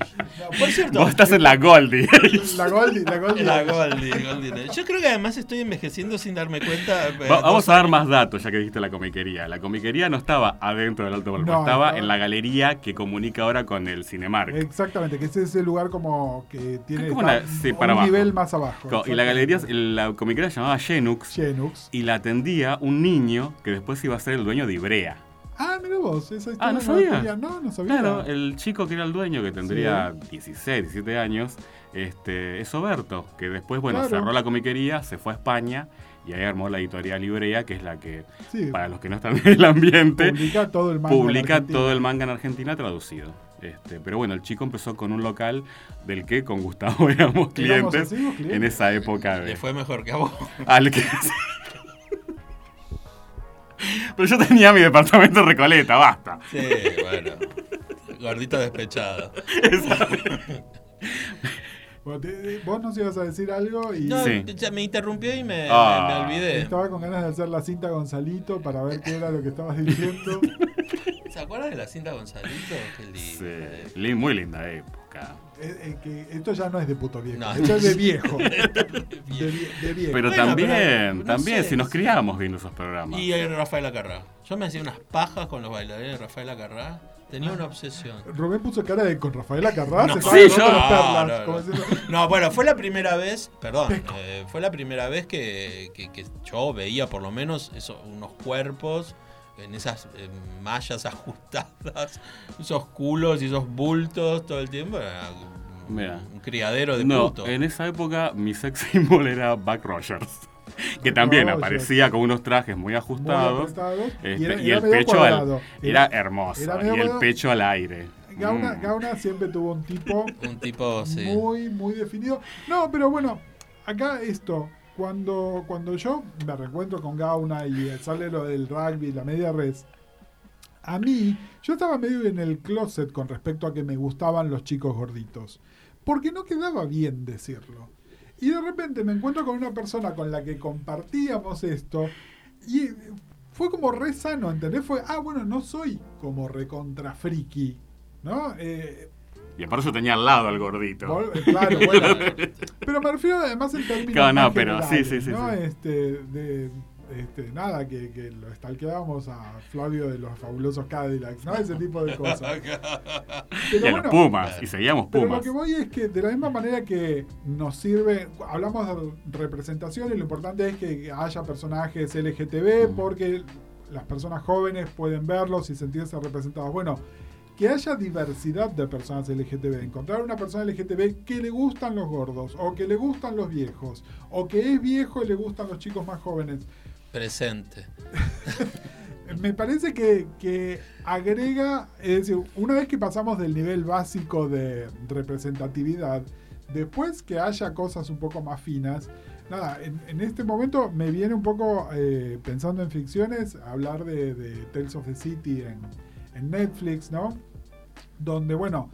Por cierto,
Vos estás en la Goldie.
La Goldie, la Goldie.
la Golden, Golden Age. Yo creo que además estoy envejeciendo sin darme cuenta. eh,
Va- Vamos a dar más datos, ya que dijiste la comiquería. La comiquería no estaba adentro del Alto Palermo,
No,
estaba
no.
en la galería que comunica ahora con el Cinemark.
Exactamente, que es ese lugar como que tiene
Es como sí,
un
para abajo.
nivel más abajo.
Co- Y la galería, la comiquería se llamaba Genux
Genux.
y la atendía un niño que después iba a ser el dueño de Ibrea.
Ah, mira vos, esa historia
Ah, ¿no
la
sabía?
No, no sabía.
Claro, el chico que era el dueño, que tendría 16, 17 años, este, es Oberto, que después, bueno,
Claro.
cerró la comiquería, se fue a España y ahí armó la editorial Ibrea, que es la que,
Sí,
para los que no están en el ambiente,
publica todo el manga. en
publica
Argentina.
todo el manga en Argentina traducido. Este, pero bueno, el chico empezó con un local del que con Gustavo éramos clientes
así, los clientes.
en esa época.
Le fue mejor que a vos.
al que- Pero yo tenía mi departamento en Recoleta, basta.
Sí, bueno. Gordito despechado.
Vos, te- vos nos ibas a decir algo y
No,
Sí.
ya me interrumpió y me,
Ah.
me- me olvidé.
estaba con ganas de hacer la cinta Gonzalito para ver qué era lo que estabas diciendo.
¿Se acuerdan de la cinta Gonzalito? Qué lindo.
Sí, muy linda época.
Eh, eh, que esto ya no es de puto viejo,
No.
esto es de viejo. de, vie- de viejo.
Pero
Bueno,
también,
pero, no
también,
sé.
si nos criábamos viendo esos programas.
Y Rafael Acarrá. Yo me hacía unas pajas con los bailarines de Rafael Acarrá. Tenía una obsesión.
Rubén puso cara de con Rafaela Carrás,
No,
se
sí, yo-
perlas,
No, no,
como
no.
diciendo,
No, bueno, fue la primera vez, perdón, eh, fue la primera vez que, que- que yo veía por lo menos eso, unos cuerpos en esas eh, mallas ajustadas, esos culos y esos bultos todo el tiempo. Era un,
Mira.
un criadero de
No,
puto.
en esa época mi sex symbol era Buck Rogers. Que también aparecía con unos trajes muy ajustados. este,
y, era-
y
era
el pecho
cuadrado.
al, era hermoso.
era
y
medio
el
cuadrado.
pecho al aire.
Gauna,
Mm.
Gauna siempre tuvo un tipo
Un tipo, sí.
muy, muy definido. No, pero bueno, acá esto, cuando, cuando yo me reencuentro con Gauna y sale lo del rugby, la media res, a mí, yo estaba medio en el closet con respecto a que me gustaban los chicos gorditos. Porque no quedaba bien decirlo. Y de repente me encuentro con una persona con la que compartíamos esto y fue como re sano, ¿entendés? Fue, ah, bueno, no soy como recontra friki, ¿no? Eh,
Y por eso tenía al lado al gordito.
Vol- Claro, bueno. Pero me refiero además en términos
Claro, no, pero sí, sí, sí,
¿no?
sí.
Este, de, este, nada, que, que lo stalkeábamos a Flavio de los fabulosos Cadillacs, ¿no? Ese tipo de cosas.
y
Pero
a
bueno,
los Pumas. Y seguíamos
pero lo
Pumas.
que voy es que de la misma manera que nos sirve, hablamos de representación y lo importante es que haya personajes LGTB
Mm.
porque las personas jóvenes pueden verlos y sentirse representados. Bueno, que haya diversidad de personas LGTB, encontrar una persona LGTB que le gustan los gordos o que le gustan los viejos o que es viejo y le gustan los chicos más jóvenes.
Presente.
Me parece que, que agrega, es decir, una vez que pasamos del nivel básico de representatividad, después que haya cosas un poco más finas, nada, en, en este momento me viene un poco, eh, pensando en ficciones, hablar de, de Tales of the City en, en Netflix, ¿no? Donde, bueno,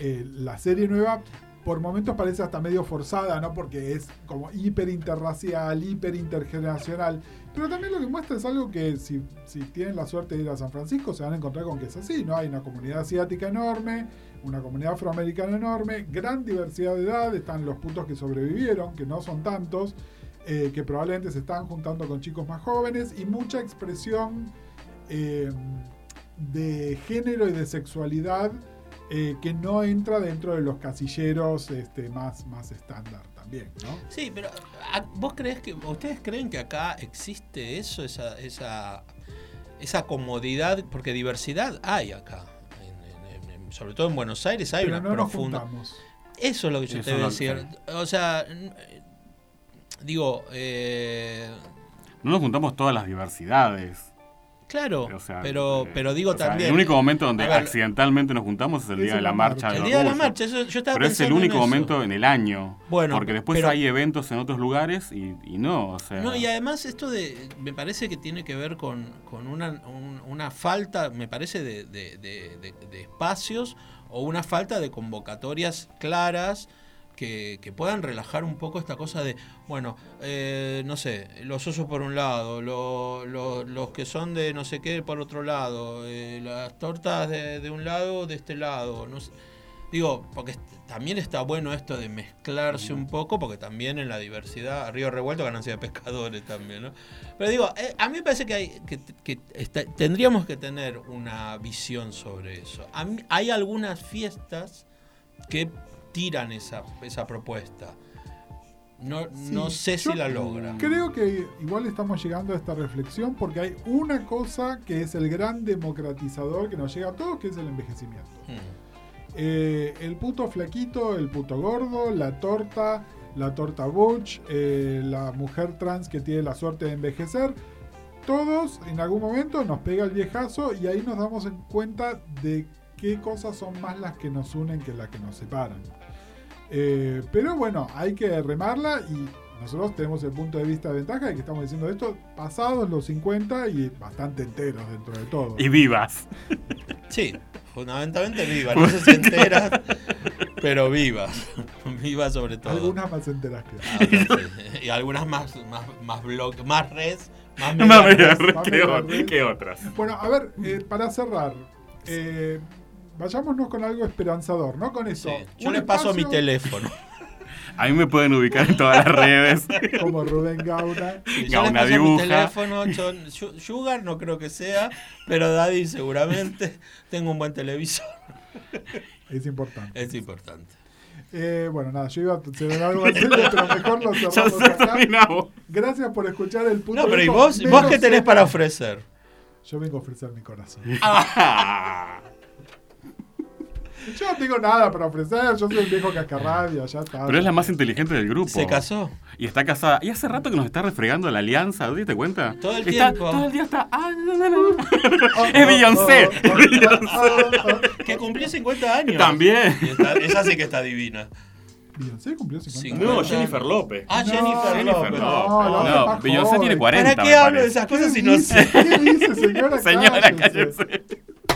eh, la serie nueva por momentos parece hasta medio forzada, ¿no? Porque es como hiper interracial, hiper intergeneracional. Pero también lo que muestra es algo que si, si tienen la suerte de ir a San Francisco se van a encontrar con que es así, ¿no? Hay una comunidad asiática enorme, una comunidad afroamericana enorme, gran diversidad de edad, están los puntos que sobrevivieron, que no son tantos, eh, que probablemente se están juntando con chicos más jóvenes y mucha expresión eh, de género y de sexualidad eh, que no entra dentro de los casilleros este, más, más estándar también, ¿no?
Sí, pero ¿a- ¿vos crees que, ustedes creen que acá existe eso, esa, esa, esa comodidad? Porque diversidad hay acá. En- en- en- sobre todo en Buenos Aires hay
Pero
una
no nos
profunda.
juntamos.
Eso es lo que yo
Eso
te voy a decir. O sea, digo, eh,
No nos juntamos todas las diversidades.
Claro,
O sea,
pero,
eh,
pero digo
sea,
también.
El único momento donde
ver,
accidentalmente nos juntamos es el día de la marcha.
marcha.
El día de la marcha, eso, yo estaba
Pero es el
en
único momento en el año.
Bueno,
porque después
pero-
hay eventos en otros lugares y, y no. O sea,
No, y además esto de, me parece que tiene que ver con, con una, un- una falta, me parece, de- de- de espacios o una falta de convocatorias claras que, puedan relajar un poco esta cosa de, bueno, eh, no sé, los osos por un lado, lo- lo- los que son de no sé qué por otro lado, eh, las tortas de, de un lado, de este lado, no sé. Digo, porque también está bueno esto de mezclarse un poco, porque también en la diversidad, Río Revuelto, ganancia de pescadores también, ¿no? Pero digo, eh, a mí me parece que, hay, que, tendríamos que tener una visión sobre eso. A mí- hay algunas fiestas que tiran esa, esa propuesta. No, no sé si la logran.
Creo que igual estamos llegando a esta reflexión porque hay una cosa que es el gran democratizador que nos llega a todos, que es el envejecimiento.
Mm.
Eh, el puto flaquito, el puto gordo, la torta, la torta Butch, eh, la mujer trans que tiene la suerte de envejecer. Todos en algún momento nos pega el viejazo y ahí nos damos en cuenta de qué cosas son más las que nos unen que las que nos separan. Eh, pero bueno, hay que remarla y nosotros tenemos el punto de vista de ventaja de que estamos diciendo esto pasados los 50 y bastante enteros dentro de todo.
Y vivas.
Sí, fundamentalmente vivas. No sé si enteras, pero vivas. Vivas sobre todo.
Algunas más enteras que
Ah, sí. Y algunas más, más, más blog, más res, más res.
Más
que otras.
Bueno, a ver, eh, para cerrar, eh, vayámonos con algo esperanzador, ¿no? Con eso.
Sí. Yo
un
le paso mi teléfono.
A mí me pueden ubicar en todas las redes.
Como Rubén Gauna.
Sí,
Ya,
yo le
una
paso mi
dibuja.
teléfono. yo- Sugar no creo que sea, pero Daddy seguramente. Tengo un buen televisor.
Es importante.
Es importante.
Eh, bueno, nada, yo iba a hacer algo serio, pero mejor lo cerramos acá.
terminamos.
Gracias por escuchar el punto
No, pero
de
¿y vos, vos qué tenés para ofrecer?
Yo vengo a ofrecer mi corazón.
Ah.
Yo no tengo nada para ofrecer, yo soy un viejo cascarrabia, ya está.
Pero es la más inteligente del grupo.
¿Se casó?
Y está casada. Y hace rato que nos está refregando la alianza, ¿te diste cuenta?
Todo el
Está-
tiempo.
Todo el día está. ah, no, no, no.
Oh,
Es Beyoncé.
oh, oh,
Beyoncé.
oh, oh.
Que cumplió 50 años.
También.
Y está- esa sí que está divina.
Beyoncé cumplió 50
Sí,
años.
No, Jennifer López.
Ah,
No,
Jennifer López.
No,
No, Beyoncé
joven.
tiene 40.
¿Para qué hablo de esas cosas si
¿Qué
no sé?
¿Qué dice, señora?
Señora,
Cállese.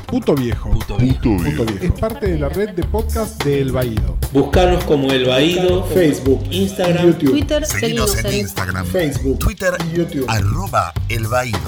Puto viejo.
Puto viejo.
Punto viejo. Es parte de la red de podcast de El Baído.
Buscarnos como El Baído,
Facebook,
Instagram,
YouTube,
Twitter, seguinos
en
en
Instagram,
Facebook,
Twitter,
YouTube.
arroba El Baído.